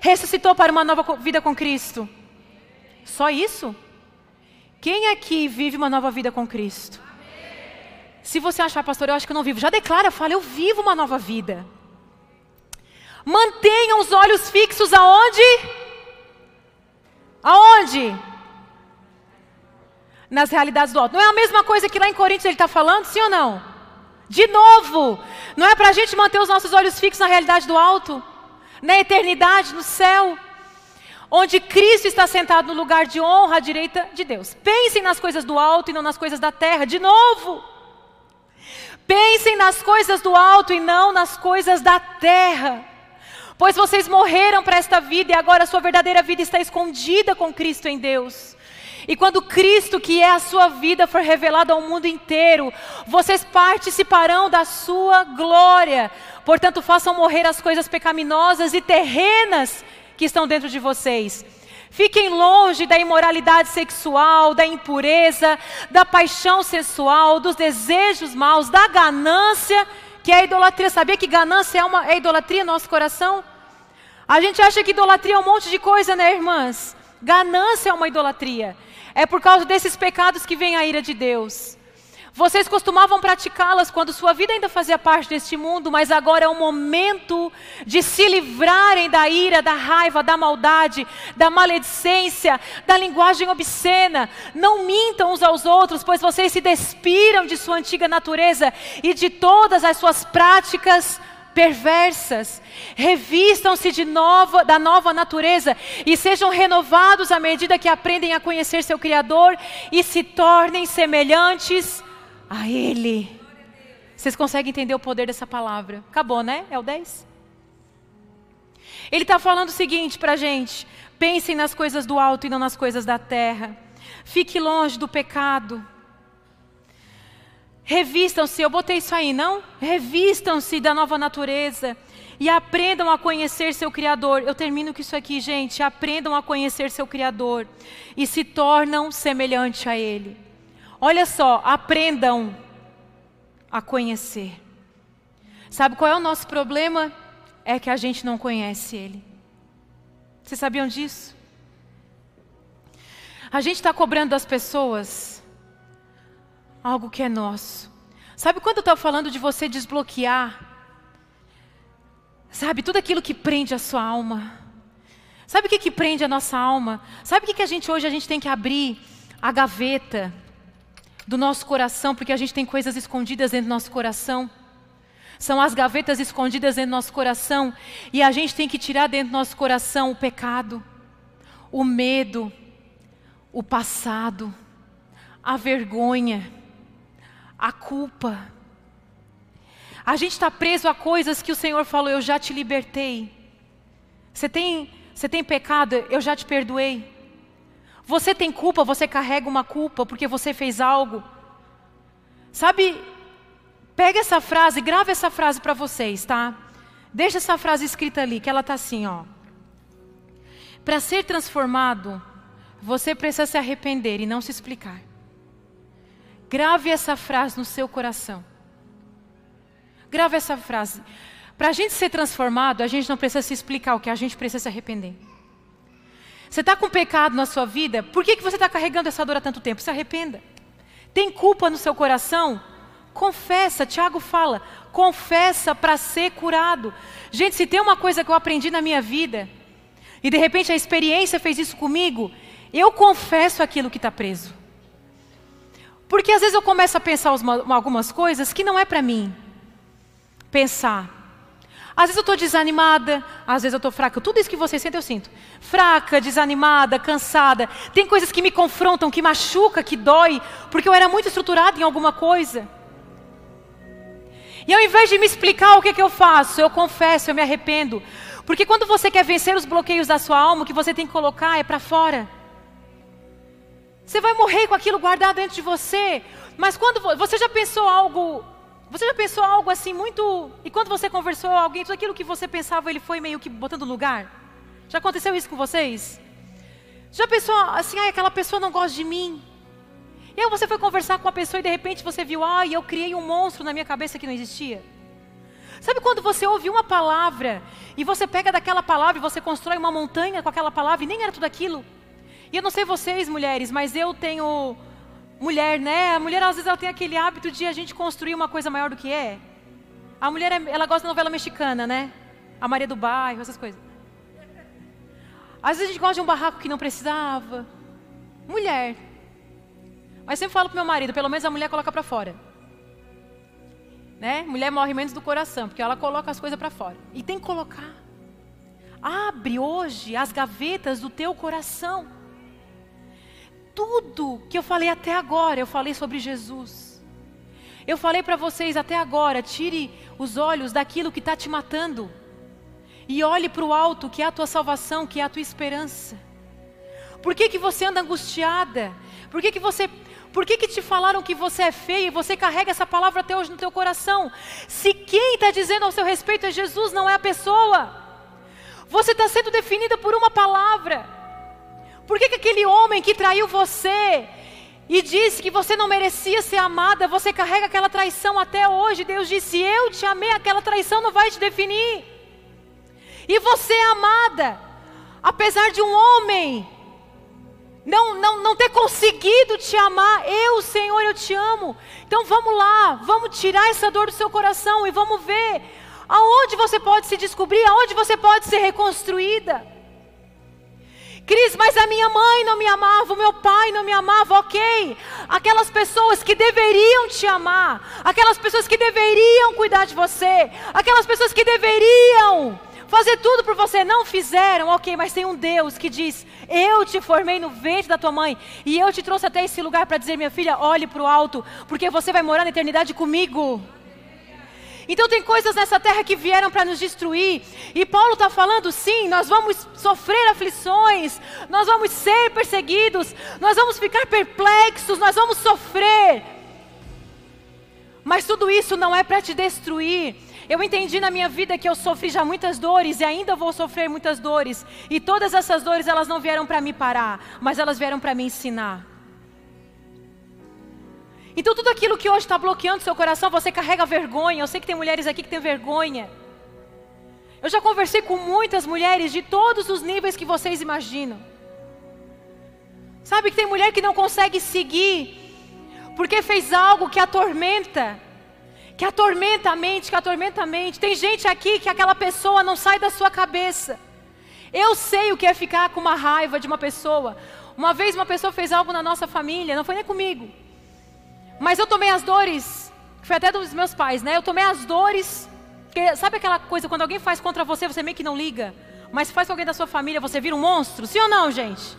ressuscitou para uma nova vida com Cristo? Só isso? Quem aqui vive uma nova vida com Cristo? Se você achar, pastor, eu acho que eu não vivo, já declara, fala, eu vivo uma nova vida. Mantenham os olhos fixos aonde? Aonde? Nas realidades do alto. Não é a mesma coisa que lá em Coríntios ele está falando, sim ou não? De novo, não é para a gente manter os nossos olhos fixos na realidade do alto? Na eternidade, no céu? Onde Cristo está sentado no lugar de honra à direita de Deus. Pensem nas coisas do alto e não nas coisas da terra. De novo. Pensem nas coisas do alto e não nas coisas da terra. Pois vocês morreram para esta vida e agora a sua verdadeira vida está escondida com Cristo em Deus. E quando Cristo, que é a sua vida, for revelado ao mundo inteiro, vocês participarão da sua glória. Portanto, façam morrer as coisas pecaminosas e terrenas que estão dentro de vocês. Fiquem longe da imoralidade sexual, da impureza, da paixão sensual, dos desejos maus, da ganância que é a idolatria. Sabia que ganância é, uma, é idolatria no nosso coração? A gente acha que idolatria é um monte de coisa, né, irmãs? Ganância é uma idolatria. É por causa desses pecados que vem a ira de Deus. Vocês costumavam praticá-las quando sua vida ainda fazia parte deste mundo, mas agora é o momento de se livrarem da ira, da raiva, da maldade, da maledicência, da linguagem obscena. Não mintam uns aos outros, pois vocês se despiram de sua antiga natureza e de todas as suas práticas perversas. Revistam-se de nova, da nova natureza e sejam renovados à medida que aprendem a conhecer seu Criador e se tornem semelhantes a Ele. Vocês conseguem entender o poder dessa palavra? Acabou, né? É o 10? Ele está falando o seguinte para a gente: pensem nas coisas do alto e não nas coisas da terra. Fique longe do pecado. Revistam-se, eu botei isso aí, não? Revistam-se da nova natureza e aprendam a conhecer seu Criador. Eu termino com isso aqui, gente. Aprendam a conhecer seu Criador e se tornam semelhante a Ele. Olha só, aprendam a conhecer. Sabe qual é o nosso problema? É que a gente não conhece Ele. Vocês sabiam disso? A gente está cobrando das pessoas algo que é nosso. Sabe quando eu estou falando de você desbloquear Sabe, tudo aquilo que prende a sua alma. Sabe o que, que prende a nossa alma? Sabe o que, que a gente hoje a gente tem que abrir a gaveta do nosso coração, porque a gente tem coisas escondidas dentro do nosso coração. São as gavetas escondidas dentro do nosso coração. E a gente tem que tirar dentro do nosso coração o pecado, o medo, o passado, a vergonha, a culpa. A gente está preso a coisas que o Senhor falou, eu já te libertei. Você tem, você tem pecado, eu já te perdoei. Você tem culpa, você carrega uma culpa porque você fez algo. Sabe, pega essa frase, grava essa frase para vocês, tá? Deixa essa frase escrita ali, que ela tá assim, ó. Para ser transformado, você precisa se arrepender e não se explicar. Grave essa frase no seu coração. Grave essa frase. Para a gente ser transformado, a gente não precisa se explicar o que a gente precisa se arrepender. Você está com pecado na sua vida, por que, que você está carregando essa dor há tanto tempo? Se arrependa. Tem culpa no seu coração? Confessa, Tiago fala, confessa para ser curado. Gente, se tem uma coisa que eu aprendi na minha vida, e de repente a experiência fez isso comigo, eu confesso aquilo que está preso. Porque às vezes eu começo a pensar algumas coisas que não é para mim pensar. Às vezes eu estou desanimada, às vezes eu estou fraca. Tudo isso que você sente, eu sinto. Fraca, desanimada, cansada. Tem coisas que me confrontam, que machuca, que dói, porque eu era muito estruturada em alguma coisa. E ao invés de me explicar o que, que eu faço, eu confesso, eu me arrependo. Porque quando você quer vencer os bloqueios da sua alma, o que você tem que colocar é para fora. Você vai morrer com aquilo guardado dentro de você. Mas quando você já pensou algo você já pensou algo assim muito. E quando você conversou com alguém, tudo aquilo que você pensava, ele foi meio que botando lugar? Já aconteceu isso com vocês? Já pensou assim, ah, aquela pessoa não gosta de mim? E aí você foi conversar com a pessoa e de repente você viu, ah, eu criei um monstro na minha cabeça que não existia? Sabe quando você ouve uma palavra e você pega daquela palavra e você constrói uma montanha com aquela palavra e nem era tudo aquilo? E eu não sei vocês, mulheres, mas eu tenho mulher, né? A mulher às vezes ela tem aquele hábito de a gente construir uma coisa maior do que é. A mulher, ela gosta da novela mexicana, né? A Maria do Bairro, essas coisas. Às vezes a gente gosta de um barraco que não precisava. Mulher. Mas sempre falo pro meu marido, pelo menos a mulher coloca para fora. Né? Mulher morre menos do coração, porque ela coloca as coisas para fora. E tem que colocar. Abre hoje as gavetas do teu coração tudo que eu falei até agora, eu falei sobre Jesus. Eu falei para vocês até agora: tire os olhos daquilo que está te matando e olhe para o alto, que é a tua salvação, que é a tua esperança. Por que, que você anda angustiada? Por que, que você por que, que te falaram que você é feia e você carrega essa palavra até hoje no teu coração? Se quem está dizendo ao seu respeito é Jesus, não é a pessoa. Você está sendo definida por uma palavra. Por que, que aquele homem que traiu você e disse que você não merecia ser amada, você carrega aquela traição até hoje? Deus disse: Eu te amei, aquela traição não vai te definir. E você é amada, apesar de um homem não, não, não ter conseguido te amar, eu, Senhor, eu te amo. Então vamos lá, vamos tirar essa dor do seu coração e vamos ver aonde você pode se descobrir, aonde você pode ser reconstruída. Cris, mas a minha mãe não me amava, o meu pai não me amava, ok. Aquelas pessoas que deveriam te amar, aquelas pessoas que deveriam cuidar de você, aquelas pessoas que deveriam fazer tudo por você, não fizeram, ok, mas tem um Deus que diz: Eu te formei no ventre da tua mãe e eu te trouxe até esse lugar para dizer, minha filha, olhe para o alto, porque você vai morar na eternidade comigo. Então tem coisas nessa terra que vieram para nos destruir. E Paulo está falando, sim, nós vamos sofrer aflições, nós vamos ser perseguidos, nós vamos ficar perplexos, nós vamos sofrer. Mas tudo isso não é para te destruir. Eu entendi na minha vida que eu sofri já muitas dores e ainda vou sofrer muitas dores. E todas essas dores elas não vieram para me parar, mas elas vieram para me ensinar. Então tudo aquilo que hoje está bloqueando seu coração, você carrega vergonha. Eu sei que tem mulheres aqui que têm vergonha. Eu já conversei com muitas mulheres de todos os níveis que vocês imaginam. Sabe que tem mulher que não consegue seguir porque fez algo que atormenta, que atormenta a mente, que atormenta a mente. Tem gente aqui que aquela pessoa não sai da sua cabeça. Eu sei o que é ficar com uma raiva de uma pessoa. Uma vez uma pessoa fez algo na nossa família, não foi nem comigo. Mas eu tomei as dores, foi até dos meus pais, né? Eu tomei as dores. Porque, sabe aquela coisa, quando alguém faz contra você, você meio que não liga. Mas faz com alguém da sua família, você vira um monstro? Sim ou não, gente?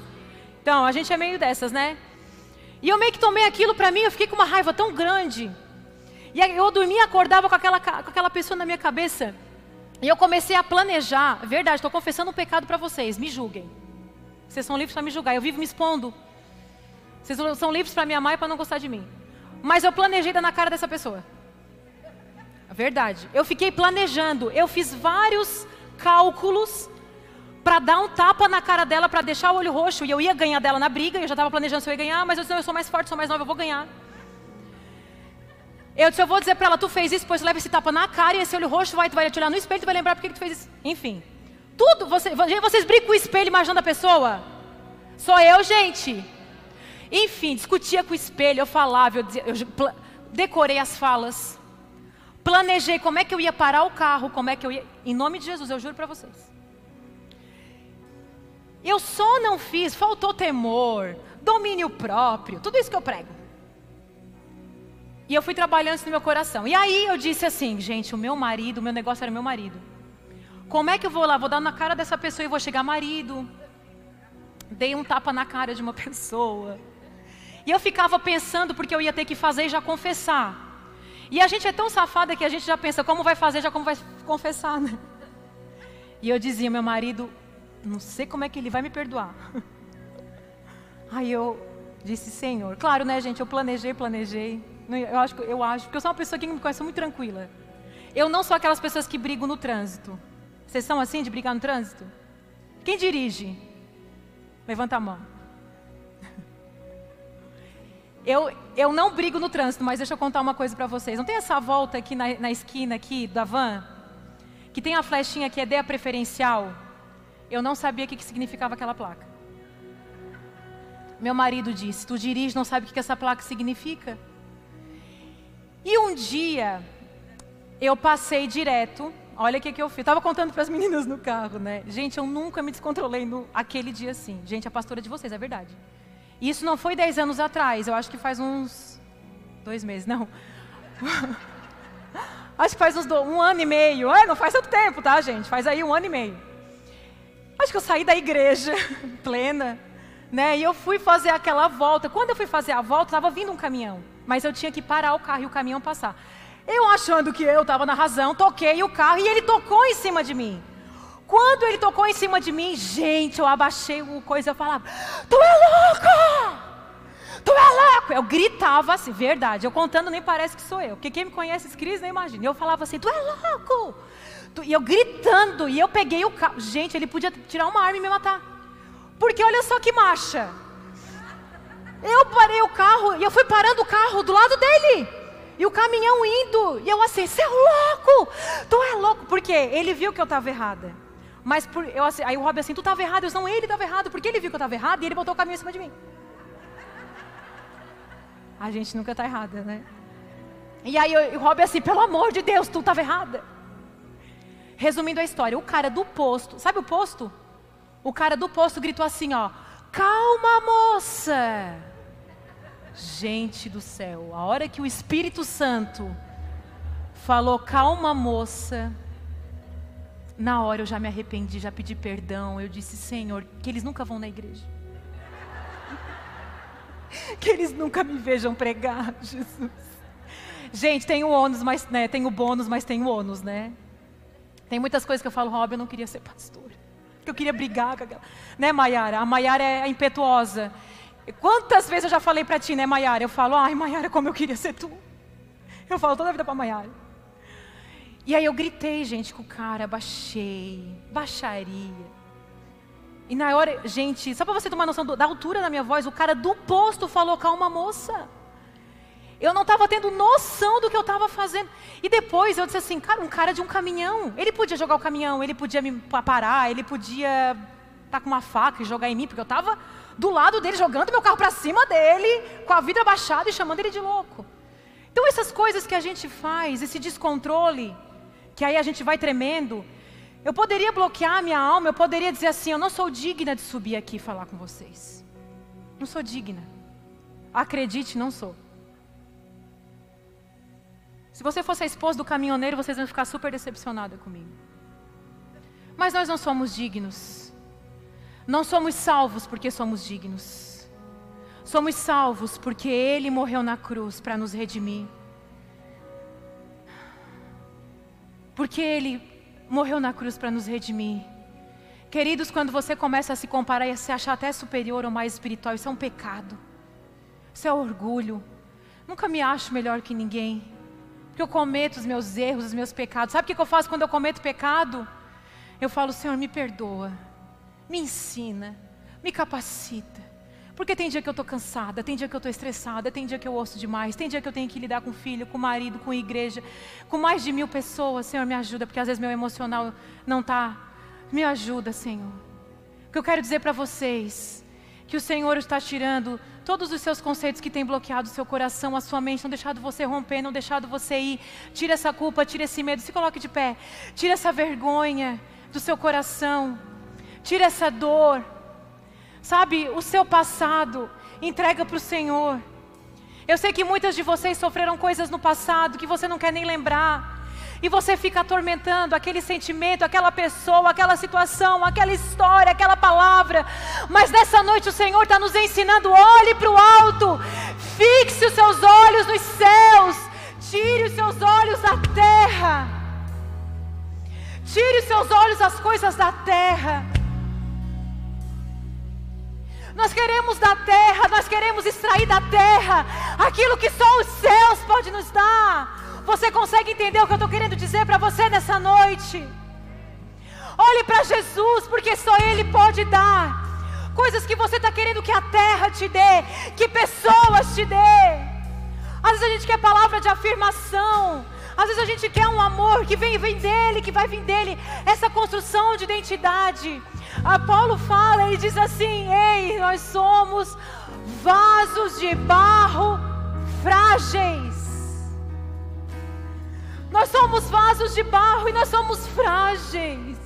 Então, a gente é meio dessas, né? E eu meio que tomei aquilo para mim, eu fiquei com uma raiva tão grande. E eu dormia, acordava com aquela, com aquela pessoa na minha cabeça. E eu comecei a planejar. Verdade, estou confessando um pecado para vocês, me julguem. Vocês são livres para me julgar. Eu vivo me expondo. Vocês são livres para me amar e para não gostar de mim. Mas eu planejei dar na cara dessa pessoa. Verdade. Eu fiquei planejando. Eu fiz vários cálculos para dar um tapa na cara dela, para deixar o olho roxo. E eu ia ganhar dela na briga, eu já estava planejando se eu ia ganhar, mas eu disse, não, eu sou mais forte, sou mais nova, eu vou ganhar. Eu disse, eu vou dizer para ela, tu fez isso, pois leva esse tapa na cara e esse olho roxo vai, tu vai te olhar no espelho, tu vai lembrar porque que tu fez isso. Enfim. Tudo, você, vocês brigam com o espelho imaginando a pessoa? Sou eu, gente. Enfim, discutia com o espelho, eu falava, eu, eu decorei as falas. Planejei como é que eu ia parar o carro, como é que eu ia. Em nome de Jesus, eu juro para vocês. Eu só não fiz, faltou temor, domínio próprio, tudo isso que eu prego. E eu fui trabalhando isso no meu coração. E aí eu disse assim, gente, o meu marido, o meu negócio era meu marido. Como é que eu vou lá? Vou dar na cara dessa pessoa e vou chegar marido. Dei um tapa na cara de uma *laughs* pessoa. E eu ficava pensando porque eu ia ter que fazer e já confessar. E a gente é tão safada que a gente já pensa como vai fazer, já como vai confessar, né? E eu dizia, meu marido, não sei como é que ele vai me perdoar. *laughs* Aí eu disse, Senhor, claro, né, gente? Eu planejei, planejei. Eu acho, eu acho, porque eu sou uma pessoa que me conhece muito tranquila. Eu não sou aquelas pessoas que brigam no trânsito. Vocês são assim de brigar no trânsito? Quem dirige? Levanta a mão. Eu, eu não brigo no trânsito, mas deixa eu contar uma coisa para vocês. Não tem essa volta aqui na, na esquina aqui da van? Que tem a flechinha que é DEA preferencial? Eu não sabia o que, que significava aquela placa. Meu marido disse: Tu dirige, não sabe o que, que essa placa significa? E um dia, eu passei direto. Olha o que, que eu fiz. Estava contando para as meninas no carro, né? Gente, eu nunca me descontrolei no, aquele dia assim. Gente, a pastora de vocês, é verdade. E isso não foi dez anos atrás. Eu acho que faz uns. Dois meses, não. *laughs* acho que faz uns um ano e meio. É, não faz tanto tempo, tá, gente? Faz aí um ano e meio. Acho que eu saí da igreja *laughs* plena, né? E eu fui fazer aquela volta. Quando eu fui fazer a volta, estava vindo um caminhão, mas eu tinha que parar o carro e o caminhão passar. Eu achando que eu estava na razão, toquei o carro e ele tocou em cima de mim. Quando ele tocou em cima de mim, gente, eu abaixei o coisa e falava: Tu é louco! Tu é louco! Eu gritava assim, verdade. Eu contando nem parece que sou eu. Porque quem me conhece, Cris, nem imagina. Eu falava assim: Tu é louco! E eu gritando, e eu peguei o carro. Gente, ele podia tirar uma arma e me matar. Porque olha só que marcha. Eu parei o carro e eu fui parando o carro do lado dele. E o caminhão indo. E eu assim, você é louco! Tu é louco! Porque ele viu que eu estava errada. Mas por, eu, aí o Rob assim, tu estava errado. Eu não, ele estava errado. Porque ele viu que eu estava errado e ele botou o caminhão em cima de mim. A gente nunca está errada, né? E aí o Rob assim, pelo amor de Deus, tu estava errada. Resumindo a história, o cara do posto, sabe o posto? O cara do posto gritou assim, ó: "Calma, moça!" Gente do céu, a hora que o Espírito Santo falou: "Calma, moça", na hora eu já me arrependi, já pedi perdão. Eu disse: "Senhor, que eles nunca vão na igreja." *laughs* que eles nunca me vejam pregar, *laughs* Jesus. Gente, tem o ônus, mas né, tem o bônus, mas tem o ônus, né? Tem muitas coisas que eu falo, Rob, eu não queria ser pastor. Eu queria brigar com aquela. Né, Maiara? A Maiara é impetuosa. Quantas vezes eu já falei para ti, né, Maiara? Eu falo, ai, Maiara, como eu queria ser tu. Eu falo toda a vida para Maiara. E aí eu gritei, gente, com o cara, baixei, baixaria. E na hora, gente, só para você tomar noção do, da altura da minha voz, o cara do posto falou calma moça. Eu não estava tendo noção do que eu estava fazendo. E depois eu disse assim, cara, um cara de um caminhão. Ele podia jogar o caminhão, ele podia me parar, ele podia estar tá com uma faca e jogar em mim, porque eu estava do lado dele, jogando meu carro para cima dele, com a vida baixada e chamando ele de louco. Então essas coisas que a gente faz, esse descontrole, que aí a gente vai tremendo, eu poderia bloquear a minha alma, eu poderia dizer assim: eu não sou digna de subir aqui e falar com vocês. Não sou digna. Acredite, não sou. Se você fosse a esposa do caminhoneiro, vocês vão ficar super decepcionados comigo. Mas nós não somos dignos. Não somos salvos porque somos dignos. Somos salvos porque Ele morreu na cruz para nos redimir. Porque Ele morreu na cruz para nos redimir. Queridos, quando você começa a se comparar e a se achar até superior ou mais espiritual, isso é um pecado. Isso é orgulho. Nunca me acho melhor que ninguém. Porque eu cometo os meus erros, os meus pecados. Sabe o que eu faço quando eu cometo pecado? Eu falo, Senhor, me perdoa. Me ensina. Me capacita. Porque tem dia que eu estou cansada, tem dia que eu estou estressada, tem dia que eu ouço demais, tem dia que eu tenho que lidar com filho, com marido, com igreja, com mais de mil pessoas. Senhor, me ajuda, porque às vezes meu emocional não está. Me ajuda, Senhor. O que eu quero dizer para vocês, que o Senhor está tirando todos os seus conceitos que têm bloqueado o seu coração, a sua mente, não deixado você romper, não deixado você ir. Tira essa culpa, tira esse medo, se coloque de pé. Tira essa vergonha do seu coração. Tira essa dor. Sabe, o seu passado, entrega para o Senhor. Eu sei que muitas de vocês sofreram coisas no passado que você não quer nem lembrar. E você fica atormentando aquele sentimento, aquela pessoa, aquela situação, aquela história, aquela palavra. Mas nessa noite o Senhor está nos ensinando: olhe para o alto, fixe os seus olhos nos céus, tire os seus olhos da terra. Tire os seus olhos das coisas da terra. Nós queremos da terra, nós queremos extrair da terra aquilo que só os céus podem nos dar. Você consegue entender o que eu estou querendo dizer para você nessa noite? Olhe para Jesus, porque só Ele pode dar coisas que você está querendo que a terra te dê, que pessoas te dê. Às vezes a gente quer palavra de afirmação, às vezes a gente quer um amor que vem, vem dele, que vai vir dele, essa construção de identidade. A Paulo fala, ele diz assim: Ei, nós somos vasos de barro frágeis. Nós somos vasos de barro e nós somos frágeis.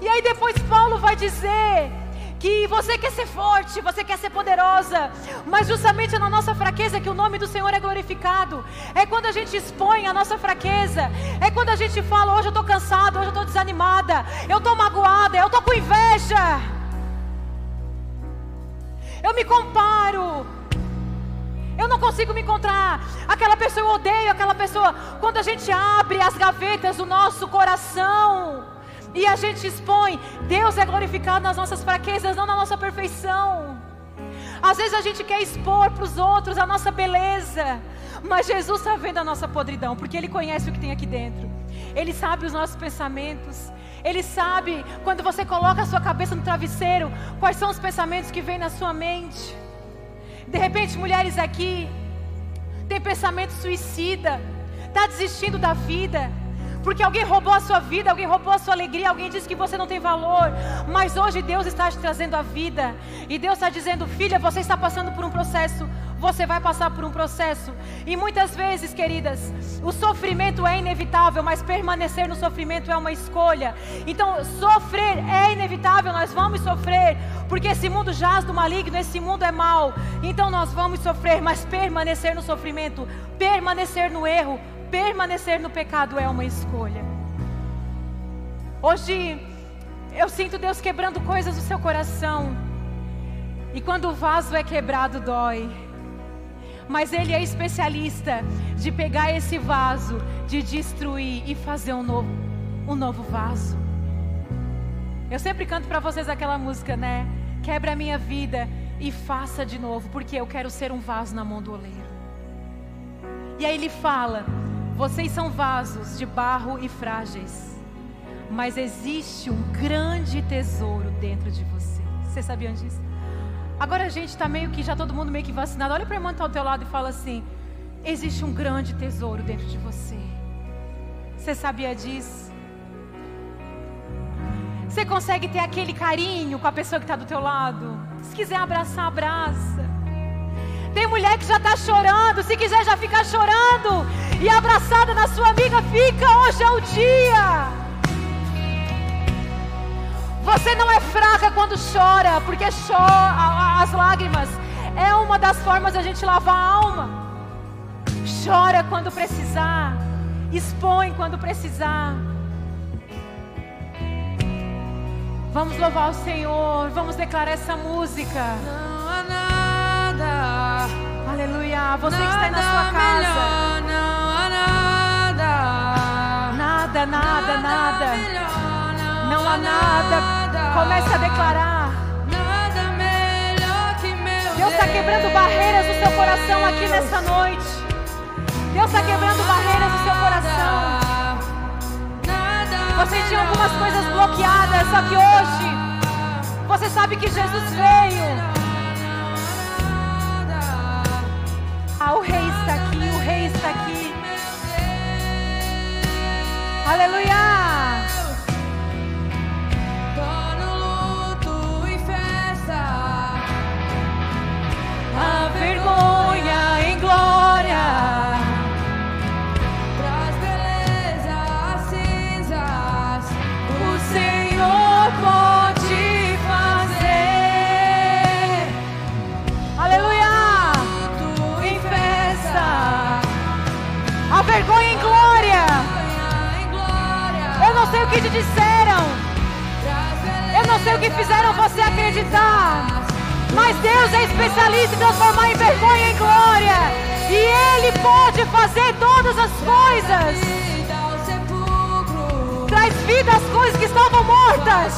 E aí depois Paulo vai dizer que você quer ser forte, você quer ser poderosa, mas justamente é na nossa fraqueza que o nome do Senhor é glorificado. É quando a gente expõe a nossa fraqueza, é quando a gente fala: hoje eu estou cansado, hoje eu estou desanimada, eu estou magoada, eu estou com inveja, eu me comparo. Eu não consigo me encontrar. Aquela pessoa eu odeio, aquela pessoa. Quando a gente abre as gavetas do nosso coração, e a gente expõe, Deus é glorificado nas nossas fraquezas, não na nossa perfeição. Às vezes a gente quer expor para os outros a nossa beleza, mas Jesus está vendo a nossa podridão, porque Ele conhece o que tem aqui dentro, Ele sabe os nossos pensamentos, Ele sabe quando você coloca a sua cabeça no travesseiro, quais são os pensamentos que vêm na sua mente. De repente, mulheres aqui, tem pensamento suicida, está desistindo da vida porque alguém roubou a sua vida, alguém roubou a sua alegria, alguém disse que você não tem valor. Mas hoje Deus está te trazendo a vida. E Deus está dizendo: filha, você está passando por um processo. Você vai passar por um processo. E muitas vezes, queridas, o sofrimento é inevitável, mas permanecer no sofrimento é uma escolha. Então, sofrer é inevitável, nós vamos sofrer. Porque esse mundo jaz do maligno, esse mundo é mau. Então nós vamos sofrer, mas permanecer no sofrimento, permanecer no erro, permanecer no pecado é uma escolha. Hoje eu sinto Deus quebrando coisas do seu coração. E quando o vaso é quebrado, dói. Mas Ele é especialista de pegar esse vaso, de destruir e fazer um novo, um novo vaso. Eu sempre canto para vocês aquela música, né? Quebra a minha vida e faça de novo, porque eu quero ser um vaso na mão do oleiro. E aí ele fala: vocês são vasos de barro e frágeis, mas existe um grande tesouro dentro de vocês. Vocês sabiam disso? Agora a gente está meio que já todo mundo meio que vacinado. Olha para a irmã que está ao teu lado e fala assim: existe um grande tesouro dentro de você. Você sabia disso? Você consegue ter aquele carinho com a pessoa que está do teu lado? Se quiser abraçar, abraça. Tem mulher que já está chorando, se quiser já ficar chorando e abraçada na sua amiga, fica, hoje é o dia. Você não é fraca quando chora, porque chora, as lágrimas é uma das formas da gente lavar a alma. Chora quando precisar, expõe quando precisar. Vamos louvar o Senhor, vamos declarar essa música. Não há nada. Aleluia. Você que está aí na sua casa. Melhor, não há nada. Nada, nada, nada. Melhor, Não há nada. Comece a declarar. Nada melhor que meu Deus está quebrando barreiras no seu coração aqui nessa noite. Deus está quebrando barreiras no seu coração. Você tinha algumas coisas bloqueadas, só que hoje você sabe que Jesus veio. O Rei está aqui, o Rei está aqui. Aleluia! Sei o que te disseram. Eu não sei o que fizeram você acreditar. Mas Deus é especialista em transformar em vergonha em glória. E Ele pode fazer todas as coisas. Traz vida às coisas que estavam mortas.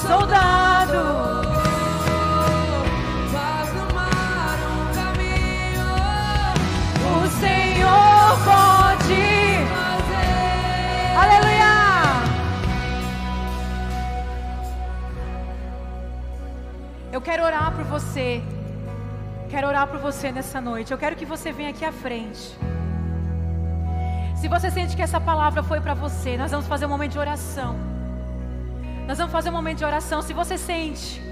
Soldado. O Senhor pode. Eu quero orar por você. Quero orar por você nessa noite. Eu quero que você venha aqui à frente. Se você sente que essa palavra foi para você, nós vamos fazer um momento de oração. Nós vamos fazer um momento de oração. Se você sente,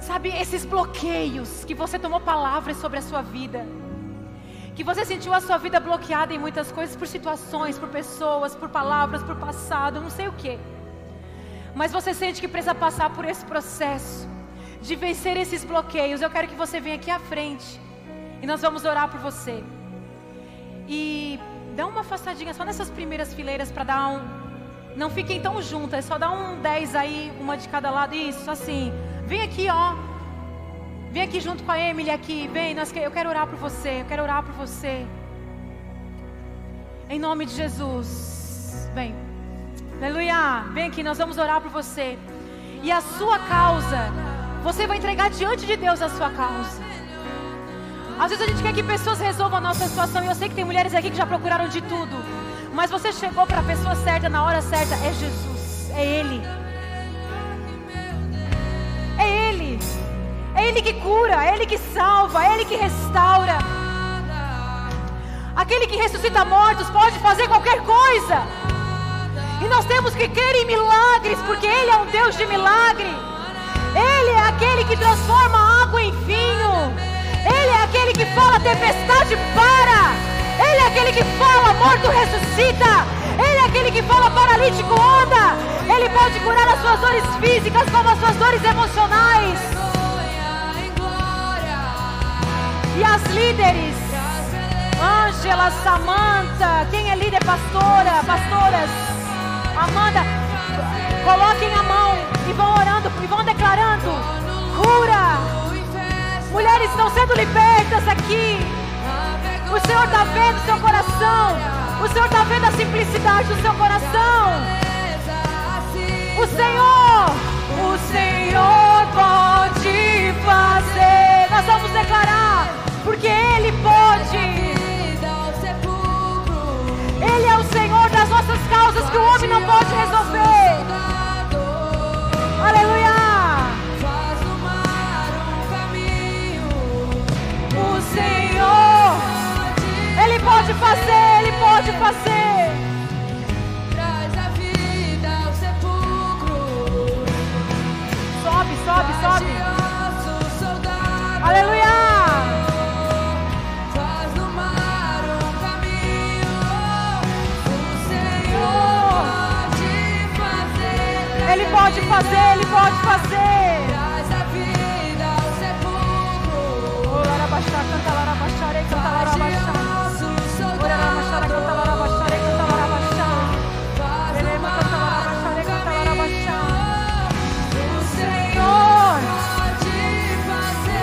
sabe, esses bloqueios que você tomou palavras sobre a sua vida, que você sentiu a sua vida bloqueada em muitas coisas por situações, por pessoas, por palavras, por passado, não sei o que. Mas você sente que precisa passar por esse processo de vencer esses bloqueios. Eu quero que você venha aqui à frente e nós vamos orar por você. E dá uma afastadinha só nessas primeiras fileiras para dar um. Não fiquem tão juntas, só dá um 10 aí, uma de cada lado. Isso, assim. Vem aqui, ó. Vem aqui junto com a Emily aqui. Vem, nós eu quero orar por você. Eu quero orar por você. Em nome de Jesus. Vem. Aleluia. Vem aqui, nós vamos orar por você. E a sua causa, você vai entregar diante de Deus a sua causa. Às vezes a gente quer que pessoas resolvam a nossa situação. E eu sei que tem mulheres aqui que já procuraram de tudo. Mas você chegou para a pessoa certa na hora certa. É Jesus. É Ele. É Ele. É Ele que cura. É Ele que salva. É Ele que restaura. Aquele que ressuscita mortos pode fazer qualquer coisa. E nós temos que crer em milagres, porque Ele é um Deus de milagre. Ele é aquele que transforma água em vinho. Ele é aquele que fala tempestade para. Ele é aquele que fala morto ressuscita. Ele é aquele que fala paralítico anda. Ele pode curar as suas dores físicas como as suas dores emocionais. E as líderes, Ângela, Samanta, quem é líder, pastora, pastoras, Amanda, coloquem a mão e vão orando e vão declarando cura. Mulheres estão sendo libertas aqui. O Senhor está vendo seu coração. O Senhor está vendo a simplicidade do seu coração. O Senhor, o Senhor pode fazer. Nós vamos declarar, porque ele é o Senhor das nossas causas que o homem não pode resolver. Aleluia. Faz o mar um caminho. O Senhor, Ele pode fazer, Ele pode fazer. Fazer, Ele pode fazer. Traz a vida ao sepulcro. Canta Ora, larabachá, canta. Faz Elema, uma canta larabachá, canta larabachá. O Senhor Senhor, pode fazer.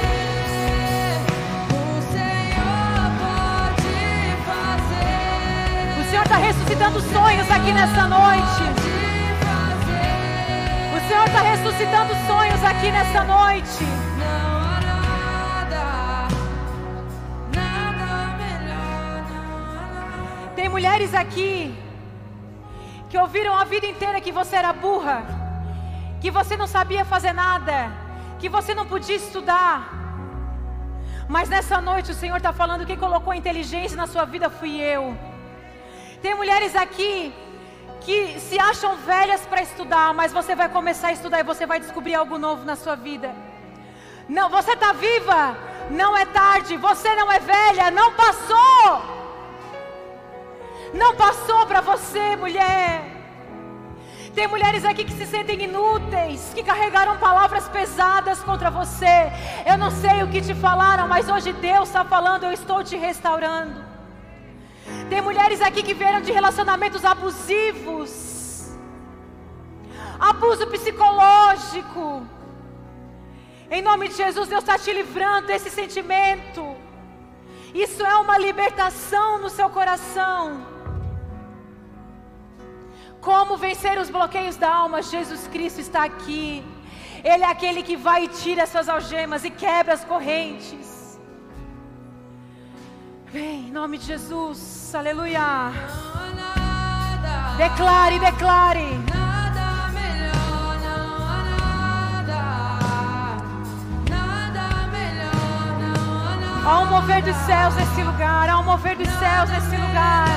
O Senhor pode fazer. o Senhor está ressuscitando sonhos aqui nessa noite. Ressuscitando sonhos aqui nessa noite. Não há nada, nada melhor. Não há. Tem mulheres aqui que ouviram a vida inteira que você era burra, que você não sabia fazer nada, que você não podia estudar. Mas nessa noite o Senhor está falando: quem colocou inteligência na sua vida fui eu. Tem mulheres aqui que se acham velhas para estudar, mas você vai começar a estudar e você vai descobrir algo novo na sua vida. Não, você está viva, não é tarde, você não é velha, não passou. Não passou para você, mulher. Tem mulheres aqui que se sentem inúteis, que carregaram palavras pesadas contra você. Eu não sei o que te falaram, mas hoje Deus está falando, eu estou te restaurando. Tem mulheres aqui que vieram de relacionamentos abusivos, abuso psicológico. Em nome de Jesus, Deus está te livrando desse sentimento. Isso é uma libertação no seu coração. Como vencer os bloqueios da alma? Jesus Cristo está aqui. Ele é aquele que vai e tira essas algemas e quebra as correntes. Vem, em nome de Jesus, aleluia. Nada, Declare, declare. nada melhor. Não há nada, nada melhor. Não há nada. Há um mover dos céus nesse lugar, há um mover dos céus nesse lugar.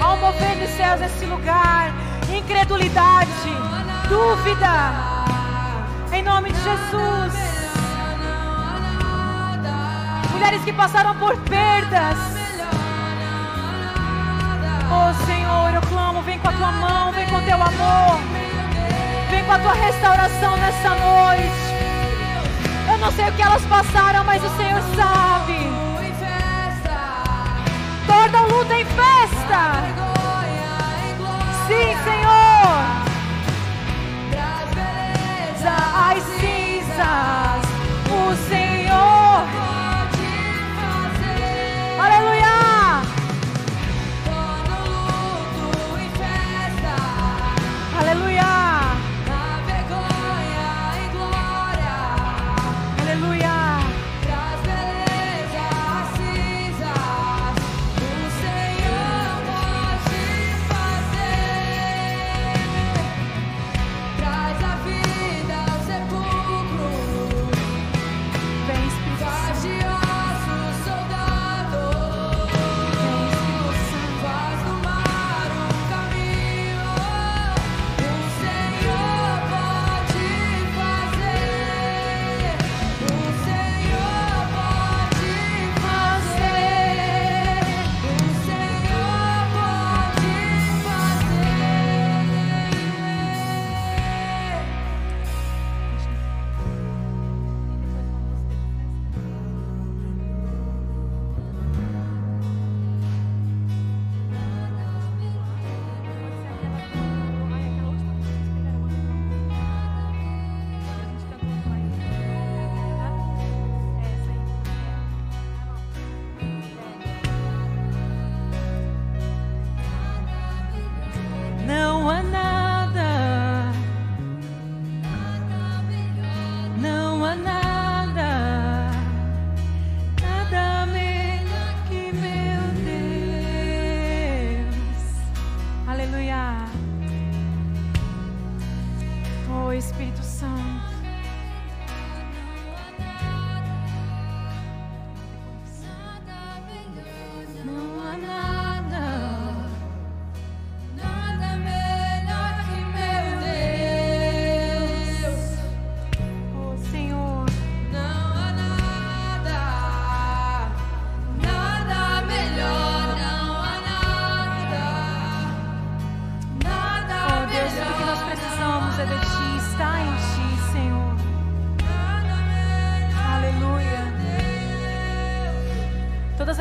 Há um mover dos céus nesse lugar. Incredulidade, dúvida. Em nome de Jesus. Mulheres que passaram por perdas. Oh Senhor, eu clamo, vem com a tua mão, vem com o teu amor. Vem com a tua restauração nessa noite. Eu não sei o que elas passaram, mas o Senhor sabe. Torna o luto em festa. Sim, Senhor. As cinzas, o Senhor.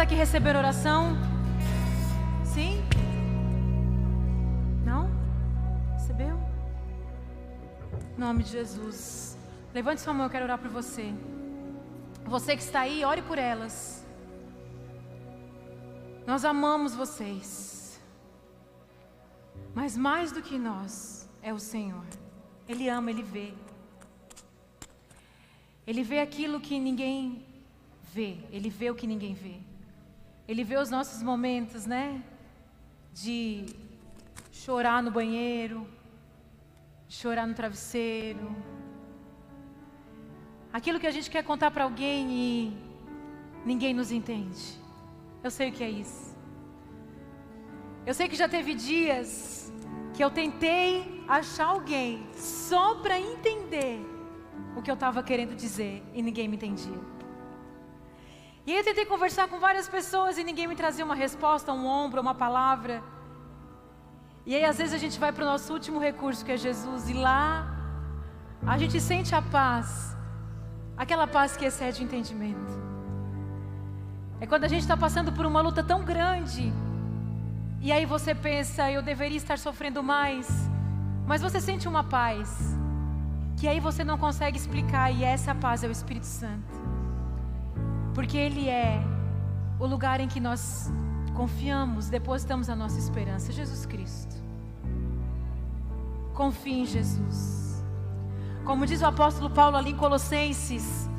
Aqui receberam oração? Sim? Não? Recebeu? Em nome de Jesus. Levante sua mão, eu quero orar por você. Você que está aí, ore por elas. Nós amamos vocês. Mas mais do que nós, é o Senhor. Ele ama, Ele vê. Ele vê aquilo que ninguém vê. Ele vê o que ninguém vê. Ele vê os nossos momentos, né? De chorar no banheiro, chorar no travesseiro. Aquilo que a gente quer contar para alguém e ninguém nos entende. Eu sei o que é isso. Eu sei que já teve dias que eu tentei achar alguém só para entender o que eu estava querendo dizer e ninguém me entendia. E eu tentei conversar com várias pessoas e ninguém me trazia uma resposta, um ombro, uma palavra. E aí às vezes a gente vai para o nosso último recurso que é Jesus e lá a gente sente a paz, aquela paz que excede o entendimento. É quando a gente está passando por uma luta tão grande e aí você pensa, eu deveria estar sofrendo mais, mas você sente uma paz que aí você não consegue explicar, e essa paz é o Espírito Santo. Porque Ele é o lugar em que nós confiamos, depositamos a nossa esperança, Jesus Cristo. Confie em Jesus. Como diz o apóstolo Paulo ali em Colossenses,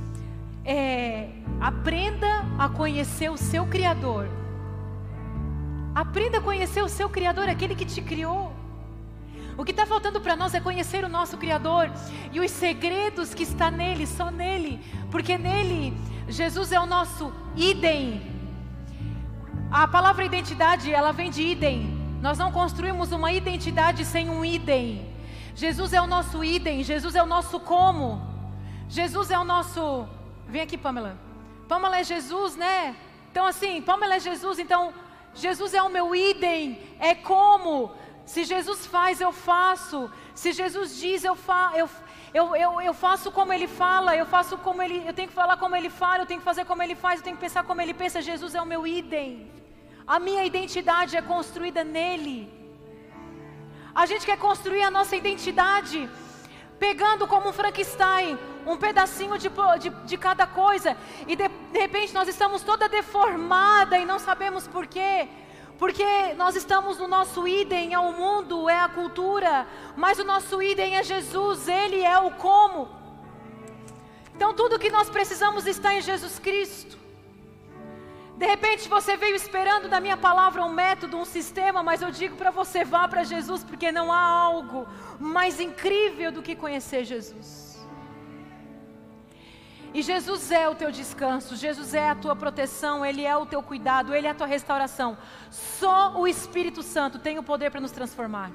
é, aprenda a conhecer o seu Criador. Aprenda a conhecer o seu Criador, aquele que te criou. O que está faltando para nós é conhecer o nosso Criador e os segredos que está nele, só nele, porque nele Jesus é o nosso idem. A palavra identidade, ela vem de idem. Nós não construímos uma identidade sem um idem. Jesus é o nosso idem, Jesus é o nosso como. Jesus é o nosso. Vem aqui, Pamela. Pamela é Jesus, né? Então, assim, Pamela é Jesus, então Jesus é o meu idem, é como. Se Jesus faz, eu faço. Se Jesus diz, eu, fa eu, eu, eu, eu faço como Ele fala. Eu faço como Ele. Eu tenho que falar como Ele fala. Eu tenho que fazer como Ele faz. Eu tenho que pensar como Ele pensa. Jesus é o meu idem. A minha identidade é construída nele. A gente quer construir a nossa identidade pegando como um Frankenstein um pedacinho de, de, de cada coisa e de, de repente nós estamos toda deformada e não sabemos porquê. Porque nós estamos no nosso idem, é o mundo, é a cultura, mas o nosso idem é Jesus, Ele é o como. Então tudo que nós precisamos está em Jesus Cristo. De repente você veio esperando da minha palavra um método, um sistema, mas eu digo para você, vá para Jesus, porque não há algo mais incrível do que conhecer Jesus. E Jesus é o teu descanso, Jesus é a tua proteção, Ele é o teu cuidado, Ele é a tua restauração. Só o Espírito Santo tem o poder para nos transformar.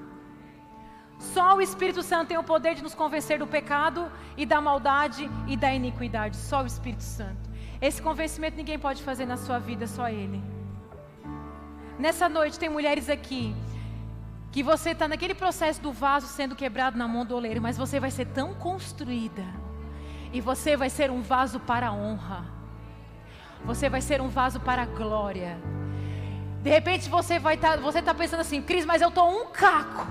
Só o Espírito Santo tem o poder de nos convencer do pecado e da maldade e da iniquidade. Só o Espírito Santo. Esse convencimento ninguém pode fazer na sua vida, só Ele. Nessa noite tem mulheres aqui que você está naquele processo do vaso sendo quebrado na mão do oleiro, mas você vai ser tão construída e você vai ser um vaso para a honra. Você vai ser um vaso para a glória. De repente você vai estar, tá, você está pensando assim, Cris, mas eu estou um caco.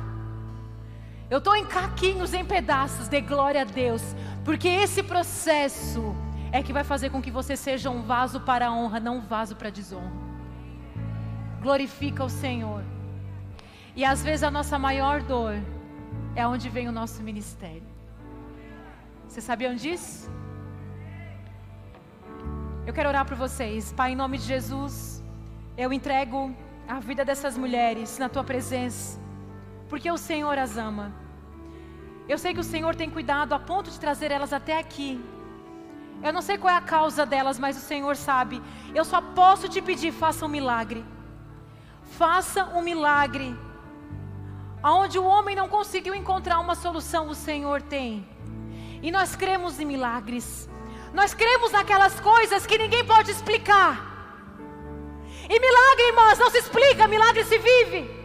Eu estou em caquinhos, em pedaços, de glória a Deus. Porque esse processo é que vai fazer com que você seja um vaso para a honra, não um vaso para a desonra. Glorifica o Senhor. E às vezes a nossa maior dor é onde vem o nosso ministério. Vocês sabiam disso? Eu quero orar por vocês. Pai, em nome de Jesus, eu entrego a vida dessas mulheres na tua presença, porque o Senhor as ama. Eu sei que o Senhor tem cuidado a ponto de trazer elas até aqui. Eu não sei qual é a causa delas, mas o Senhor sabe. Eu só posso te pedir, faça um milagre. Faça um milagre. Aonde o homem não conseguiu encontrar uma solução, o Senhor tem. E nós cremos em milagres. Nós cremos naquelas coisas que ninguém pode explicar. E milagre, irmãs, não se explica, milagre se vive.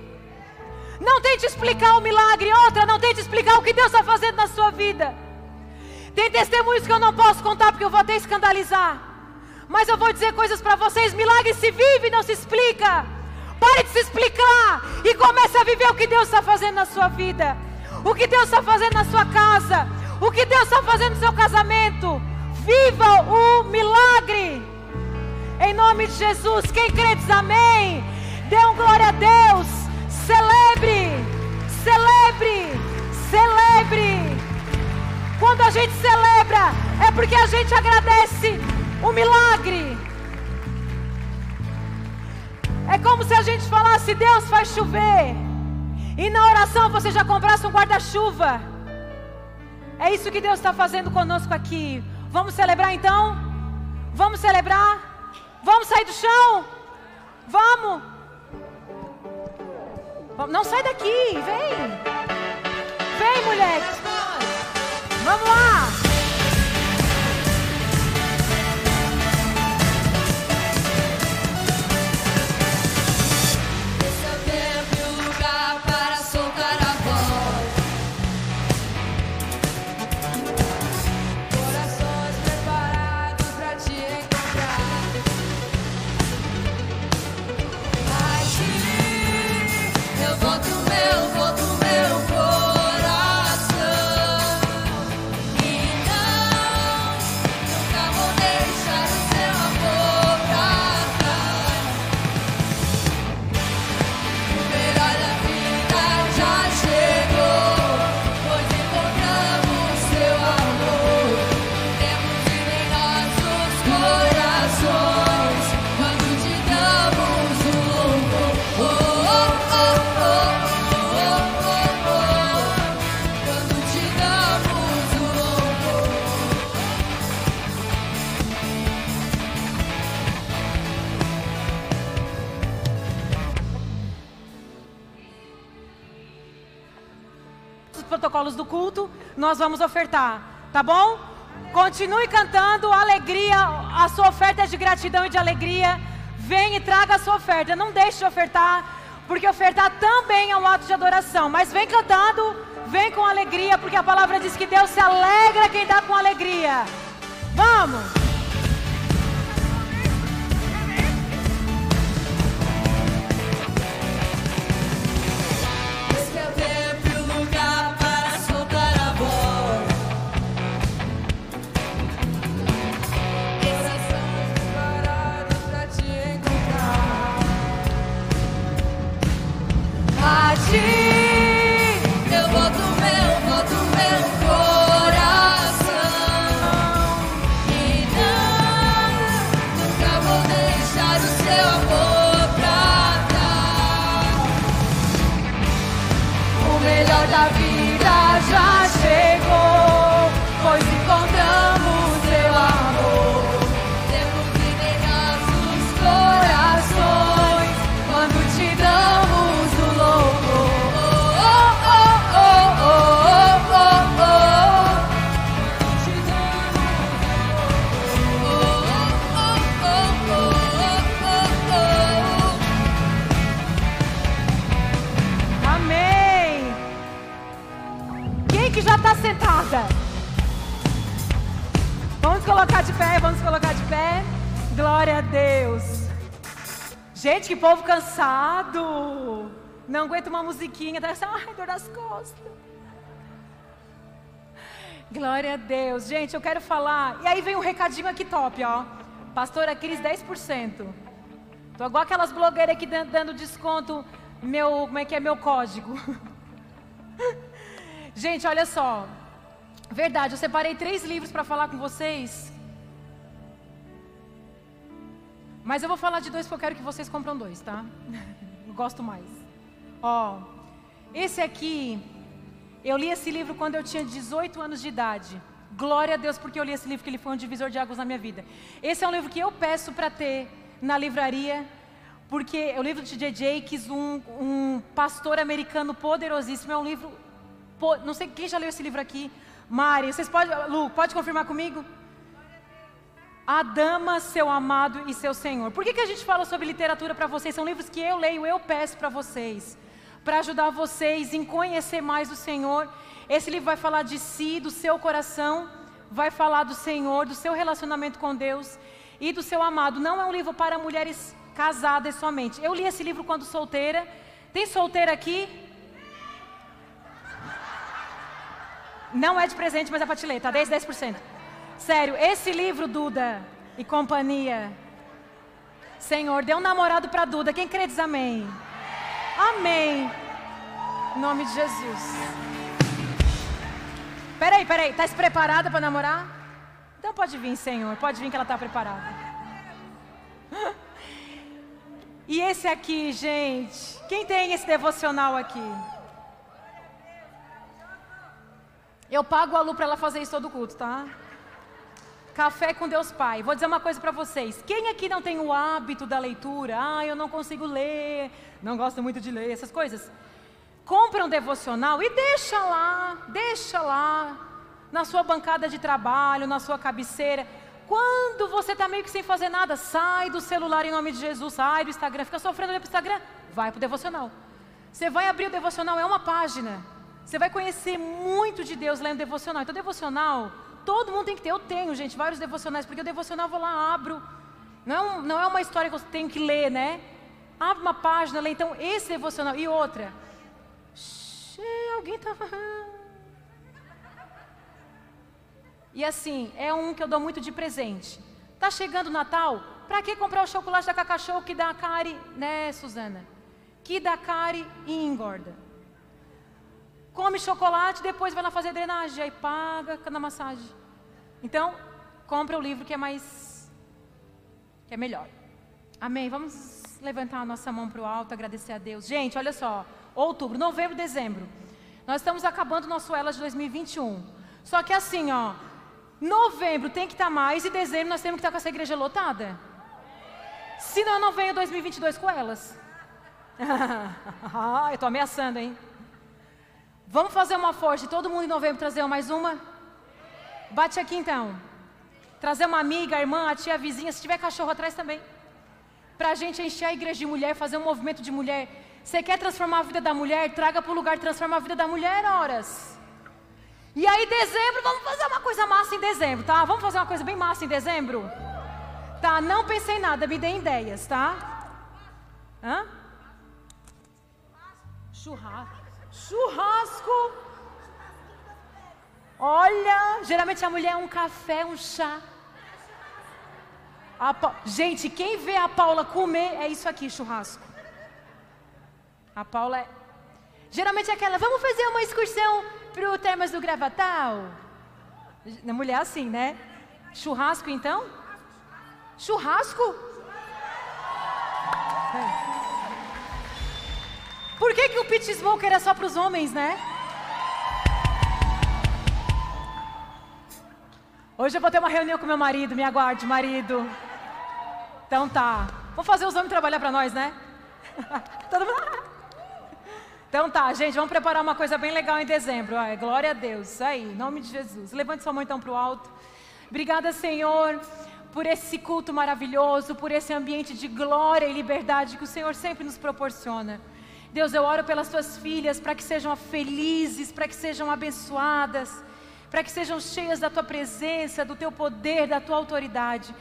Não tente explicar o milagre, outra, não tente explicar o que Deus está fazendo na sua vida. Tem testemunhos que eu não posso contar porque eu vou até escandalizar. Mas eu vou dizer coisas para vocês: milagre se vive, não se explica. Pare de se explicar e comece a viver o que Deus está fazendo na sua vida, o que Deus está fazendo na sua casa, o que Deus está fazendo no seu casamento. Viva o milagre. Em nome de Jesus, quem crê diz amém. Dê um glória a Deus. Celebre, celebre, celebre. Quando a gente celebra, é porque a gente agradece o milagre. É como se a gente falasse: Deus faz chover. E na oração você já comprasse um guarda-chuva. É isso que Deus está fazendo conosco aqui. Vamos celebrar então? Vamos celebrar? Vamos sair do chão? Vamos! Não sai daqui, vem! Vem, mulheres! Vamos lá! Protocolos do culto, nós vamos ofertar, tá bom? Continue cantando, alegria, a sua oferta é de gratidão e de alegria. Vem e traga a sua oferta, não deixe de ofertar, porque ofertar também é um ato de adoração. Mas vem cantando, vem com alegria, porque a palavra diz que Deus se alegra quem dá com alegria. Vamos! Povo cansado. Não aguenta uma musiquinha, tá assim, ai, dor nas costas. Glória a Deus. Gente, eu quero falar. E aí vem um recadinho aqui top, ó. Pastora Cris, 10%. Tô igual aquelas blogueiras aqui dando desconto. Meu, como é que é meu código? *laughs* Gente, olha só. Verdade, eu separei três livros para falar com vocês Mas eu vou falar de dois porque eu quero que vocês compram dois, tá? *laughs* Eu gosto mais. Ó, esse aqui, eu li esse livro quando eu tinha 18 anos de idade. Glória a Deus porque eu li esse livro, que ele foi um divisor de águas na minha vida. Esse é um livro que eu peço para ter na livraria, porque é o livro de J.J. Jakes, um, um pastor americano poderosíssimo. É um livro, não sei quem já leu esse livro aqui. Mari, vocês podem, Lu, pode confirmar comigo? A Dama, Seu Amado e Seu Senhor. Por que, que a gente fala sobre literatura para vocês? São livros que eu leio, eu peço para vocês, para ajudar vocês em conhecer mais o Senhor. Esse livro vai falar de si, do seu coração, vai falar do Senhor, do seu relacionamento com Deus. e do seu amado. Não é um livro para mulheres casadas somente. Eu li esse livro quando solteira. Tem solteira aqui? Não é de presente, mas é para te ler, tá? 10, 10%. Sério, esse livro, Duda e companhia. Senhor, dê um namorado para Duda. Quem crê diz amém. Amém. Em nome de Jesus. Peraí, peraí. Está preparada para namorar? Então pode vir, Senhor. Pode vir que ela está preparada. E esse aqui, gente. Quem tem esse devocional aqui? Eu pago a Lu para ela fazer isso todo culto, tá? Café com Deus Pai. Vou dizer uma coisa para vocês. Quem aqui não tem o hábito da leitura? Ah, eu não consigo ler, não gosto muito de ler, essas coisas. Compra um devocional e deixa lá, deixa lá, na sua bancada de trabalho, na sua cabeceira. Quando você está meio que sem fazer nada, sai do celular em nome de Jesus, sai do Instagram, fica sofrendo para o Instagram, vai para o devocional. Você vai abrir o devocional, é uma página. Você vai conhecer muito de Deus lendo devocional. Então, devocional, todo mundo tem que ter. Eu tenho, gente, vários devocionais, porque o devocional eu vou lá, abro. Não é, não é uma história que eu tenho que ler, né? Abre uma página, lê então esse devocional. E outra. Xê, alguém estava. E assim, é um que eu dou muito de presente. Tá chegando o Natal? Para que comprar o chocolate da Cacá Show que dá cárie, né, Suzana? Que dá cárie e engorda come chocolate, depois vai lá fazer drenagem, aí paga na massagem. Então, compra o livro que é mais, que é melhor. Amém. Vamos levantar a nossa mão para o alto, agradecer a Deus. Gente, olha só, outubro, novembro, dezembro. Nós estamos acabando o nosso Elas de 2021. Só que assim, ó, novembro tem que estar tá mais e dezembro nós temos que estar tá com essa igreja lotada. Senão eu não venho 2022 com elas. *laughs* ah, eu estou ameaçando, hein? Vamos fazer uma força, todo mundo em novembro trazer mais uma? Bate aqui então. Trazer uma amiga, a irmã, a tia, a vizinha, se tiver cachorro atrás também. Para a gente encher a igreja de mulher, fazer um movimento de mulher. Você quer transformar a vida da mulher? Traga para o lugar, transforma a vida da mulher, horas. E aí, dezembro, vamos fazer uma coisa massa em dezembro, tá? Vamos fazer uma coisa bem massa em dezembro? Tá, não pensei em nada, me dê ideias, tá? Hã? Churrasco. Churrasco. Olha, geralmente a mulher é um café, um chá. Pa... Gente, quem vê a Paula comer é isso aqui, churrasco. A Paula é. Geralmente é aquela, vamos fazer uma excursão para o Termas do Gravatal. Mulher é assim, né? Churrasco então? Churrasco? É. Por que, que o pit smoker era só para os homens, né? Hoje eu vou ter uma reunião com meu marido, me aguarde, marido. Então tá. Vamos fazer os homens trabalhar para nós, né? *laughs* Todo mundo. Então tá, gente, vamos preparar uma coisa bem legal em dezembro. Ai, glória a Deus. Isso aí, em nome de Jesus. Levante sua mão então para o alto. Obrigada, Senhor, por esse culto maravilhoso, por esse ambiente de glória e liberdade que o Senhor sempre nos proporciona. Deus, eu oro pelas tuas filhas para que sejam felizes, para que sejam abençoadas, para que sejam cheias da tua presença, do teu poder, da tua autoridade.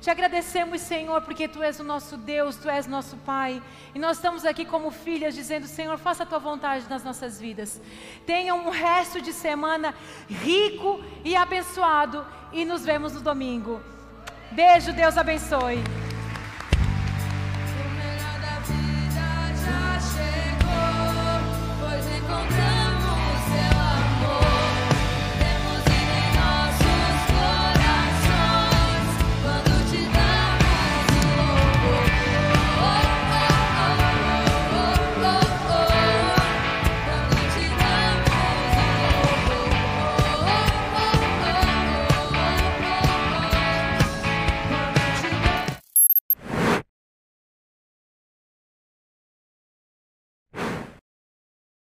Te agradecemos, Senhor, porque tu és o nosso Deus, tu és nosso Pai. E nós estamos aqui como filhas dizendo: Senhor, faça a tua vontade nas nossas vidas. Tenha um resto de semana rico e abençoado. E nos vemos no domingo. Beijo, Deus abençoe. people